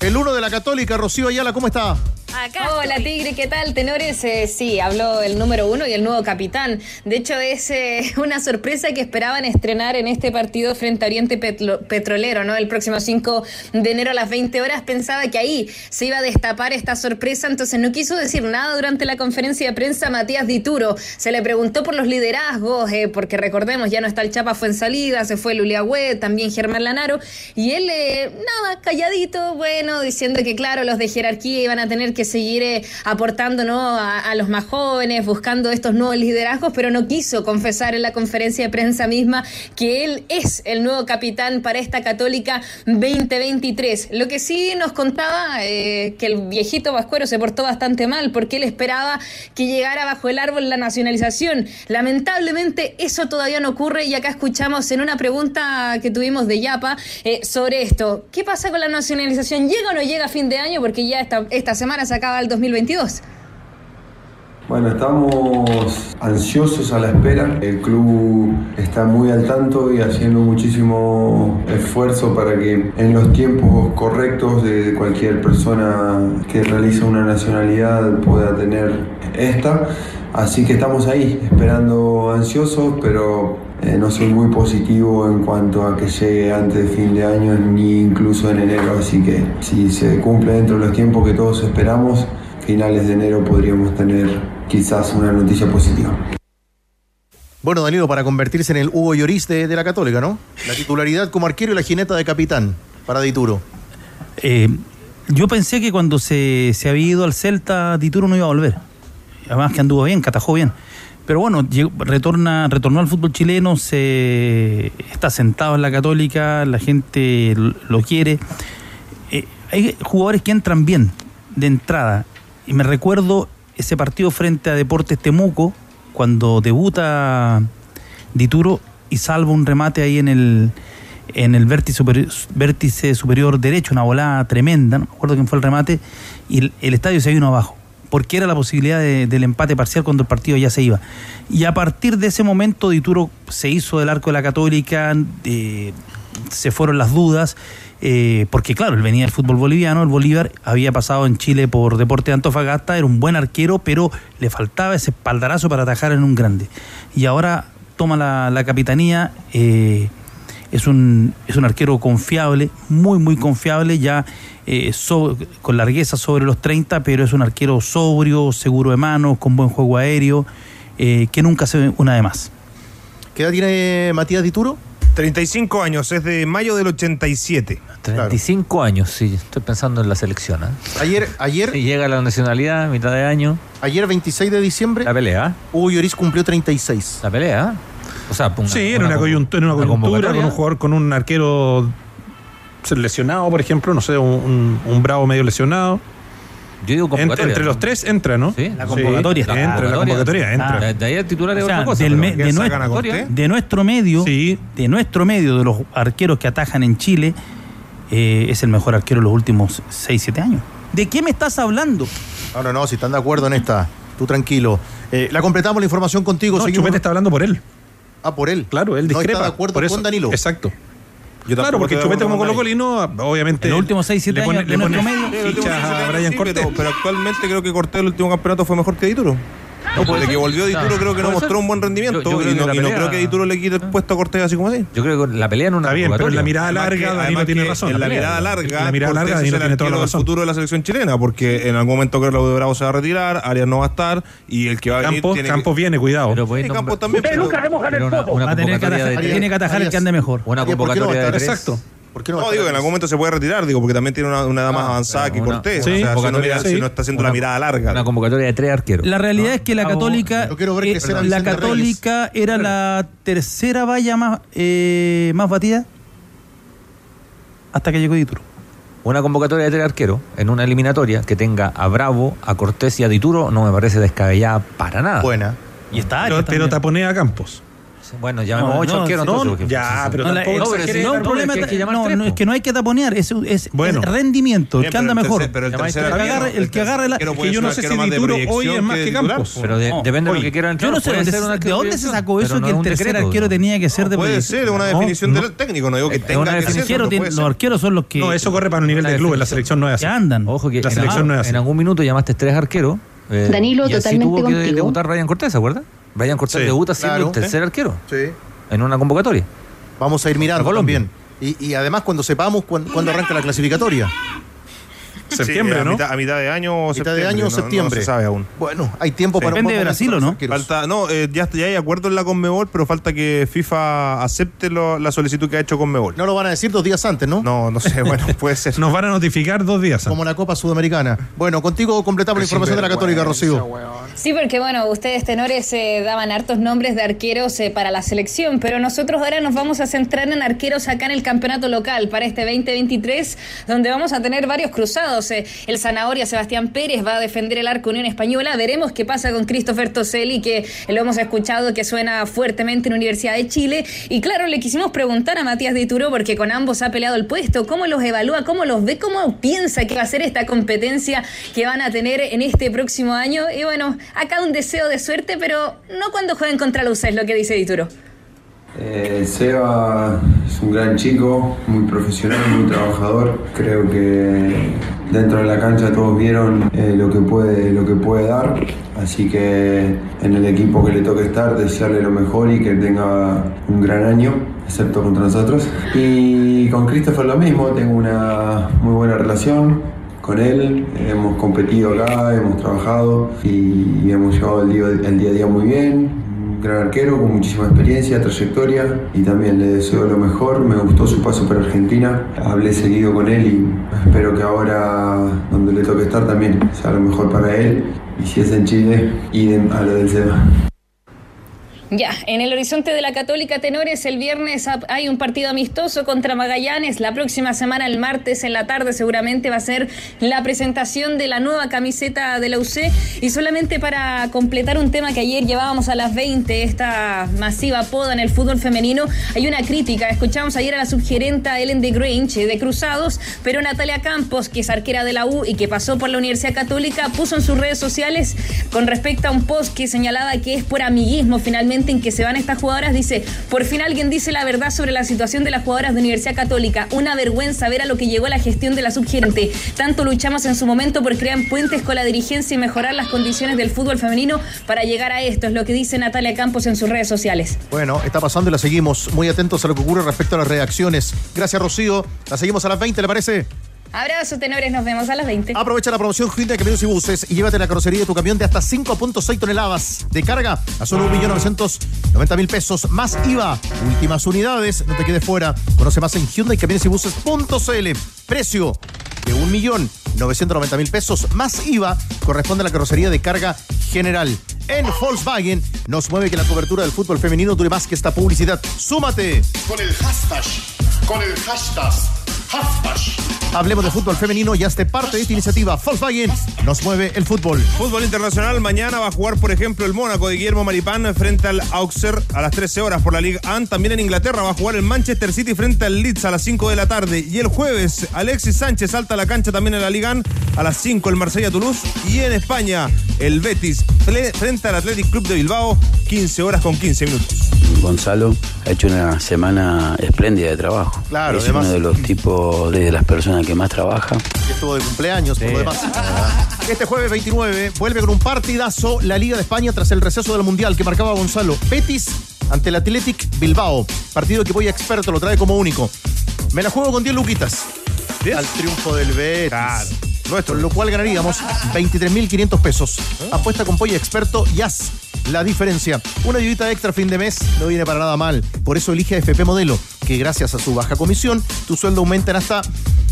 El uno de la Católica, Rocío Ayala, ¿cómo está? Hola Tigre, ¿qué tal? Tenores, eh, sí, habló el número uno y el nuevo capitán. De hecho, es eh, [laughs] una sorpresa que esperaban estrenar en este partido frente a Oriente Petrolero, ¿no? El próximo 5 de enero a las 20 horas. Pensaba que ahí se iba a destapar esta sorpresa, entonces no quiso decir nada durante la conferencia de prensa Matías Dituro. Se le preguntó por los liderazgos, eh, porque recordemos, ya no está el Chapa fue en salida, se fue Luliagüe, también Germán Lanaro, y él, nada, calladito, bueno, diciendo que claro, los de jerarquía iban a tener que que seguir eh, aportando ¿no? a, los más jóvenes, buscando estos nuevos liderazgos, pero no quiso confesar en la conferencia de prensa misma que él es el nuevo capitán para esta Católica 2023. Lo que sí nos contaba eh, que el viejito Vascuero se portó bastante mal porque él esperaba que llegara bajo el árbol la nacionalización. Lamentablemente eso todavía no ocurre y acá escuchamos en una pregunta que tuvimos de Yapa eh, sobre esto. ¿Qué pasa con la nacionalización? ¿Llega o no llega a fin de año? Porque ya esta, esta semana se acaba el 2022. Bueno, estamos ansiosos a la espera. El club está muy al tanto y haciendo muchísimo esfuerzo para que en los tiempos correctos de cualquier persona que realiza una nacionalidad pueda tener esta. Así que estamos ahí, esperando ansiosos, pero eh, no soy muy positivo en cuanto a que llegue antes de fin de año ni incluso en enero. Así que si se cumple dentro de los tiempos que todos esperamos, finales de enero podríamos tener quizás una noticia positiva. Bueno, Danilo, para convertirse en el Hugo Lloris de, de la Católica, ¿no? La titularidad como arquero y la jineta de capitán para Dituro. Eh, yo pensé que cuando se, se había ido al Celta, Dituro no iba a volver. Además que anduvo bien, catajó bien. Pero bueno, retorna, retornó al fútbol chileno, se está sentado en la Católica, la gente lo quiere. Eh, hay jugadores que entran bien de entrada. Y me recuerdo ese partido frente a Deportes Temuco, cuando debuta Dituro y salva un remate ahí en el, en el vértice superior, vértice superior derecho, una volada tremenda, no me acuerdo quién fue el remate, y el, el estadio se vino abajo, porque era la posibilidad de- del empate parcial cuando el partido ya se iba. Y a partir de ese momento Dituro se hizo del arco de la Católica, eh, se fueron las dudas, eh, porque claro, él venía del fútbol boliviano, el Bolívar había pasado en Chile por Deporte de Antofagasta, era un buen arquero, pero le faltaba ese espaldarazo para atajar en un grande. Y ahora toma la, la capitanía, eh, es, un, es un arquero confiable, muy, muy confiable, ya eh, so- con largueza sobre los 30, pero es un arquero sobrio, seguro de manos, con buen juego aéreo, eh, que nunca se ve una de más. ¿Qué edad tiene Matías Dituro? 35 años, es de mayo del 87. 35 años, sí. Estoy pensando en la selección. ¿eh? Ayer, ayer. llega la nacionalidad, mitad de año. Ayer, 26 de diciembre. La pelea. Hugo Lloris cumplió 36. La pelea. O sea, una- sí, era una, una coyuntura, una coyuntura convocatoria. con un jugador, con un arquero lesionado, por ejemplo, no sé, un, bravo medio lesionado. Yo digo entre, convocatoria, entre los tres entra, ¿no? Sí, la convocatoria está. entra, la convocatoria entra. De, de ahí el titular es O sea, otra cosa. del pero- me- de, nuestro, de nuestro medio, de nuestro medio, de los arqueros que atajan en Chile, eh, es el mejor arquero de los últimos 6-7 años. ¿De qué me estás hablando? No, no, no, si están de acuerdo en esta, tú tranquilo. Eh, la completamos la información contigo. No, Chupete está hablando por él. Ah, por él. Claro, él No discrepa. está de acuerdo por eso, con Danilo. Exacto. Yo claro, porque Chupete como con Colo Colino, obviamente. En los últimos seis, siete le pone- años, le pone fichas a Brian sí, Cortés. Pero, pero actualmente creo que Cortés el último campeonato fue mejor que Dituro. Puede Desde ser. que volvió Dituro Claro, creo que no puede ser. mostró un buen rendimiento Yo- yo creo y, que no, y no creo que Dituro le quite el puesto a Cortés así como así. Yo creo que la pelea en una Está bien, pero en la mirada larga, que- Danilo además tiene que razón. En la pelea. mirada larga, la mirada larga, es Danilo el tiene toda la razón. futuro de la selección chilena, porque en algún momento Carlos de Bravo se va a retirar, Arias no va a estar y el que va a venir Campos, tiene Campos viene, cuidado. Pero que... Sí, nombrar- Campos también. Pero una, una Va a tener que convocatoria de atajar, tres. tiene que atajar el que ande mejor. Una Arias, ¿por qué no convocatoria de. Exacto. ¿Por qué no? No, digo, en algún momento se puede retirar, digo, porque también tiene una, una edad más avanzada que Cortés. sí, o sea, si convocatoria, mira- sí. si uno está haciendo la mirada larga. Una convocatoria de tres arqueros. La realidad es que la Católica, Yo quiero ver eh, crecer a la Católica era la tercera valla más, eh, más batida hasta que llegó Dituro. Una convocatoria de tres arqueros en una eliminatoria que tenga a Bravo, a Cortés y a Dituro no me parece descabellada para nada. Buena. Y está Pero, pero taponea a Campos. Bueno, llamemos No, ocho no, arqueros no, no, ya, pero No, la- tampoco no, pero es- problema, que no, es que hay que taponear, es, es, Bueno. es rendimiento, el que anda mejor. pero el Llamáis tercer el que arquero- agarre, el que agarre la, arquero Que yo no sé si Dituro hoy es más que Campos. po. Pero de- No, depende de lo que quieran Yo no sé de dónde se sacó eso que el tercer arquero tenía que ser de Puede ser una definición del técnico, no digo que Es tenga una que ser, Los arqueros, son los que, No, eso corre para el nivel del club, en la selección no es así. que andan. Ojo que La en, selección no es así. en algún minuto llamaste tres arqueros. Danilo, totalmente tuvo que contigo. debutar Ryan Cortés, ¿se acuerda? Ryan Cortés Sí, debuta siendo claro. el tercer arquero Sí. en una convocatoria. Vamos a ir mirando A Colombia. también. Y, y además cuando sepamos cuán- cuándo arranca la clasificatoria. Septiembre, Sí, a ¿no? Mitad, a mitad de año o Mitad septiembre. de año o septiembre. No se sabe aún. Bueno, hay tiempo para Depende un de Brasil, momento ¿o para no? Falta, no, eh, ya, ya hay acuerdo en la Conmebol, pero falta que FIFA acepte lo- la solicitud que ha hecho Conmebol. No lo van a decir dos días antes, ¿no? No, no sé, [laughs] bueno, puede ser. Nos van a notificar dos días. antes. Como la Copa Sudamericana. Bueno, contigo completamos la información de la Católica, Rocío. Sí, porque bueno, ustedes tenores eh, daban hartos nombres de arqueros eh, para la selección, pero nosotros ahora nos vamos a centrar en arqueros acá en el campeonato local para este 2023, donde vamos a tener varios cruzados. El Zanahoria Sebastián Pérez va a defender el arco Unión Española. Veremos qué pasa con Christopher Toselli, que lo hemos escuchado que suena fuertemente en Universidad de Chile. Y claro, le quisimos preguntar a Matías Dituro, porque con ambos ha peleado el puesto, cómo los evalúa, cómo los ve, cómo piensa que va a ser esta competencia que van a tener en este próximo año. Y bueno, acá un deseo de suerte, pero no cuando jueguen contra la USA, es lo que dice Dituro. Eh, Seba es un gran chico, muy profesional, muy trabajador. Creo que dentro de la cancha todos vieron eh, lo, que puede, lo que puede dar. Así que en el equipo que le toque estar, desearle lo mejor y que tenga un gran año, excepto contra nosotros. Y con Christopher lo mismo, tengo una muy buena relación con él. Hemos competido acá, hemos trabajado y hemos llevado el día, el día a día muy bien gran arquero con muchísima experiencia, trayectoria y también le deseo lo mejor. Me gustó su paso por Argentina, hablé seguido con él y espero que ahora donde le toque estar también sea lo mejor para él y si es en Chile, idem a lo del SEBA. Ya, en el horizonte de la Católica Tenores, el viernes ha- hay un partido amistoso contra Magallanes. La próxima semana, el martes en la tarde, seguramente va a ser la presentación de la nueva camiseta de la UC. Y solamente para completar un tema que ayer llevábamos a las 20, esta masiva poda en el fútbol femenino, hay una crítica. Escuchamos ayer a la subgerenta Ellen de Grange de Cruzados, pero Natalia Campos, que es arquera de la U y que pasó por la Universidad Católica, puso en sus redes sociales con respecto a un post que señalaba que es por amiguismo finalmente en que se van estas jugadoras, dice, por fin alguien dice la verdad sobre la situación de las jugadoras de Universidad Católica. Una vergüenza ver a lo que llegó la gestión de la subgerente. Tanto luchamos en su momento por crear puentes con la dirigencia y mejorar las condiciones del fútbol femenino para llegar a esto, es lo que dice Natalia Campos en sus redes sociales. Bueno, está pasando y la seguimos. Muy atentos a lo que ocurre respecto a las reacciones. Gracias, Rocío. La seguimos a las 20, ¿le parece? Abrazo, tenores, nos vemos a las 20. Aprovecha la promoción Hyundai Camiones y Buses y llévate la carrocería de tu camión de hasta 5.6 toneladas de carga a solo 1.990.000 pesos más IVA. Últimas unidades, no te quedes fuera. Conoce más en Hyundai Camiones y Buses.cl. Precio de 1.990.000 pesos más IVA corresponde a la carrocería de carga general. En Volkswagen nos mueve que la cobertura del fútbol femenino dure más que esta publicidad. ¡Súmate! Con el hashtag, con el hashtag, hashtag. Hablemos de fútbol femenino y hazte parte de esta iniciativa. Volkswagen nos mueve el fútbol. Fútbol internacional, mañana va a jugar, por ejemplo, el Mónaco de Guillermo Maripán frente al Auxerre a las 13 horas por la Liga AN. También en Inglaterra va a jugar el Manchester City frente al Leeds a las 5 de la tarde. Y el jueves, Alexis Sánchez salta a la cancha también en la Liga AN a las 5 el Marsella Toulouse. Y en España, el Betis frente al Athletic Club de Bilbao, 15 horas con 15 minutos. Gonzalo ha hecho una semana espléndida de trabajo. Claro, es además- uno de los tipos de las personas que más trabaja. que estuvo de cumpleaños, por lo demás. Este jueves 29 vuelve con un partidazo la Liga de España tras el receso del Mundial que marcaba Gonzalo. Betis ante el Athletic Bilbao. Partido que voy a experto, lo trae como único. Me la juego con 10 luquitas. Al triunfo del Betis. Nuestro, lo cual ganaríamos 23.500 pesos. Apuesta con Polla Experto y haz la diferencia. Una ayudita extra fin de mes no viene para nada mal. Por eso elige a FP Modelo, que gracias a su baja comisión, tu sueldo aumenta en hasta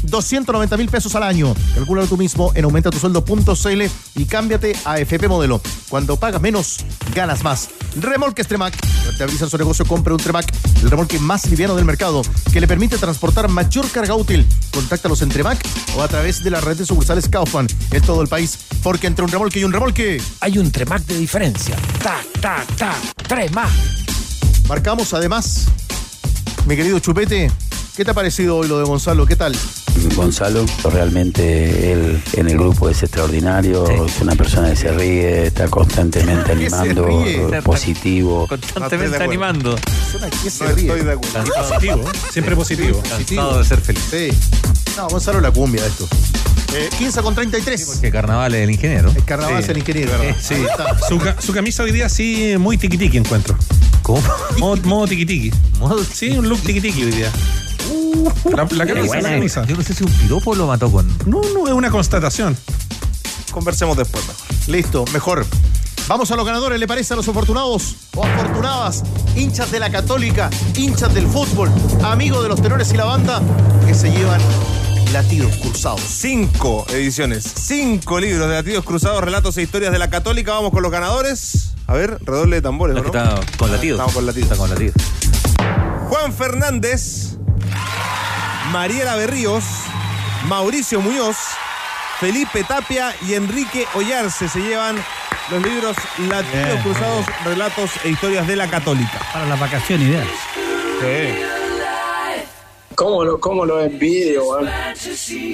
290 mil pesos al año. Calcúlalo tú mismo en aumentatusueldo.cl y cámbiate a FP Modelo. Cuando pagas menos, ganas más. Remolques Tremac. Rentabiliza su negocio, compra un Tremac, el remolque más liviano del mercado, que le permite transportar mayor carga útil. Contáctalos en Tremac o a través de la red de sucursales Kaufman en todo el país. Porque entre un remolque y un remolque... Hay un Tremac de diferencia. Tac, tac, tac. Tremac. Marcamos además, mi querido Chupete, ¿qué te ha parecido hoy lo de Gonzalo? ¿Qué tal? Gonzalo, realmente él en el grupo es extraordinario, es una persona que se ríe, está constantemente [laughs] animando, ríe. positivo. Constantemente animando. Persona que se ríe. Estoy de acuerdo. Positivo, [laughs] siempre positivo. Cansado de ser feliz. Sí. No, Gonzalo la cumbia esto. Eh, 15 con 33. Que carnaval es el ingeniero. El carnaval es el ingeniero, ¿verdad? Sí. Su, ca- su camisa hoy día sí muy tiquitiqui encuentro. ¿Cómo? Modo, modo tiquitiqui. Modo- Sí, un look tiquitiqui hoy día. La, la buena, la camisa. Yo no sé si un piropo o lo mató con. No, no, es una constatación. Conversemos después mejor. Listo, mejor. Vamos a los ganadores, ¿le parece a los afortunados o afortunadas? Hinchas de la Católica, hinchas del fútbol, amigos de los tenores y la banda que se llevan latidos cruzados. Cinco ediciones, cinco libros de latidos cruzados, relatos e historias de la Católica. Vamos con los ganadores. A ver, redoble de tambores, No, que está con latidos. Estamos con latidos. Está con latidos. Juan Fernández, Mariela Berríos, Mauricio Muñoz, Felipe Tapia y Enrique Ollarse se llevan los libros Latidos. Cruzados, Relatos e Historias de la Católica. Para las vacaciones ideal. ¿Cómo lo, cómo lo envidio, weón?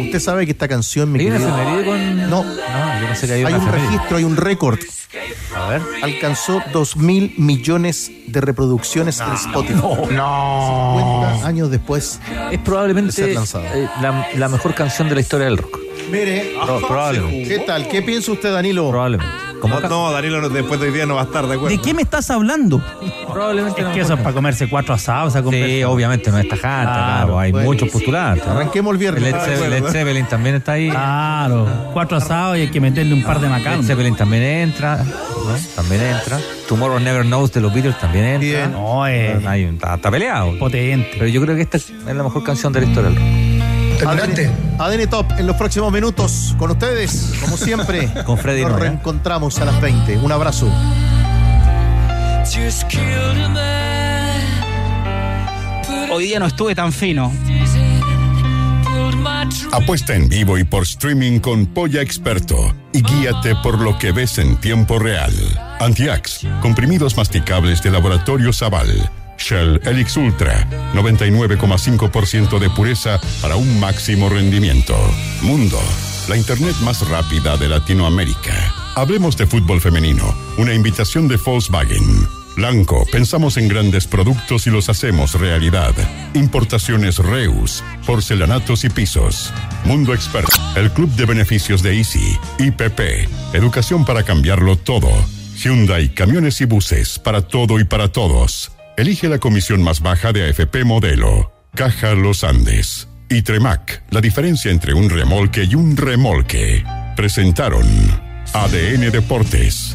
Usted sabe que esta canción, mi ¿Hay una querido- con.? No, No, yo no sé que hay, hay una un registro, hay un récord. A ver. Alcanzó 2 mil millones de reproducciones en Spotify. No. 50 años después. Es de ser probablemente lanzado. eh, la, la mejor canción de la historia del rock. Mire, Pro- probablemente. ¿qué tal? ¿Qué piensa usted, Danilo? Probablemente. Como No, no, Danilo después de hoy día no va a estar de acuerdo. ¿De qué me estás hablando? Probablemente Es que eso es para comerse cuatro asados. esa Sí, conversa. obviamente no es tajante, Claro, claro, hay bueno. muchos postulantes. Arranquemos el viernes. Led, Ah, Zeppelin, bueno. Led Zeppelin también está ahí. Claro, cuatro asados y hay que meterle un par de Led macanos. Zeppelin también entra, ¿no? También entra. Tomorrow Never Knows de los Beatles también entra. Bien. No, es Hay un- está, está peleado. potente. Pero yo creo que esta es la mejor canción de la historia del rock. ADN, ADN Top en los próximos minutos con ustedes, como siempre. [laughs] Con Freddy Nos Noia. reencontramos a las 20. Un abrazo. Hoy día no estuve tan fino. Apuesta en vivo y por streaming con Polla Experto y guíate por lo que ves en tiempo real. Antiax, comprimidos masticables de laboratorio Zaval. Shell Helix Ultra, 99,5% de pureza para un máximo rendimiento. Mundo, la internet más rápida de Latinoamérica. Hablemos de fútbol femenino, una invitación de Volkswagen. Blanco, pensamos en grandes productos y los hacemos realidad. Importaciones Reus, porcelanatos y pisos. Mundo Expert, el club de beneficios de Easy. IPP, educación para cambiarlo todo. Hyundai, camiones y buses, para todo y para todos. Elige la comisión más baja de AFP Modelo. Caja Los Andes. Y Tremac, la diferencia entre un remolque y un remolque. Presentaron ADN Deportes.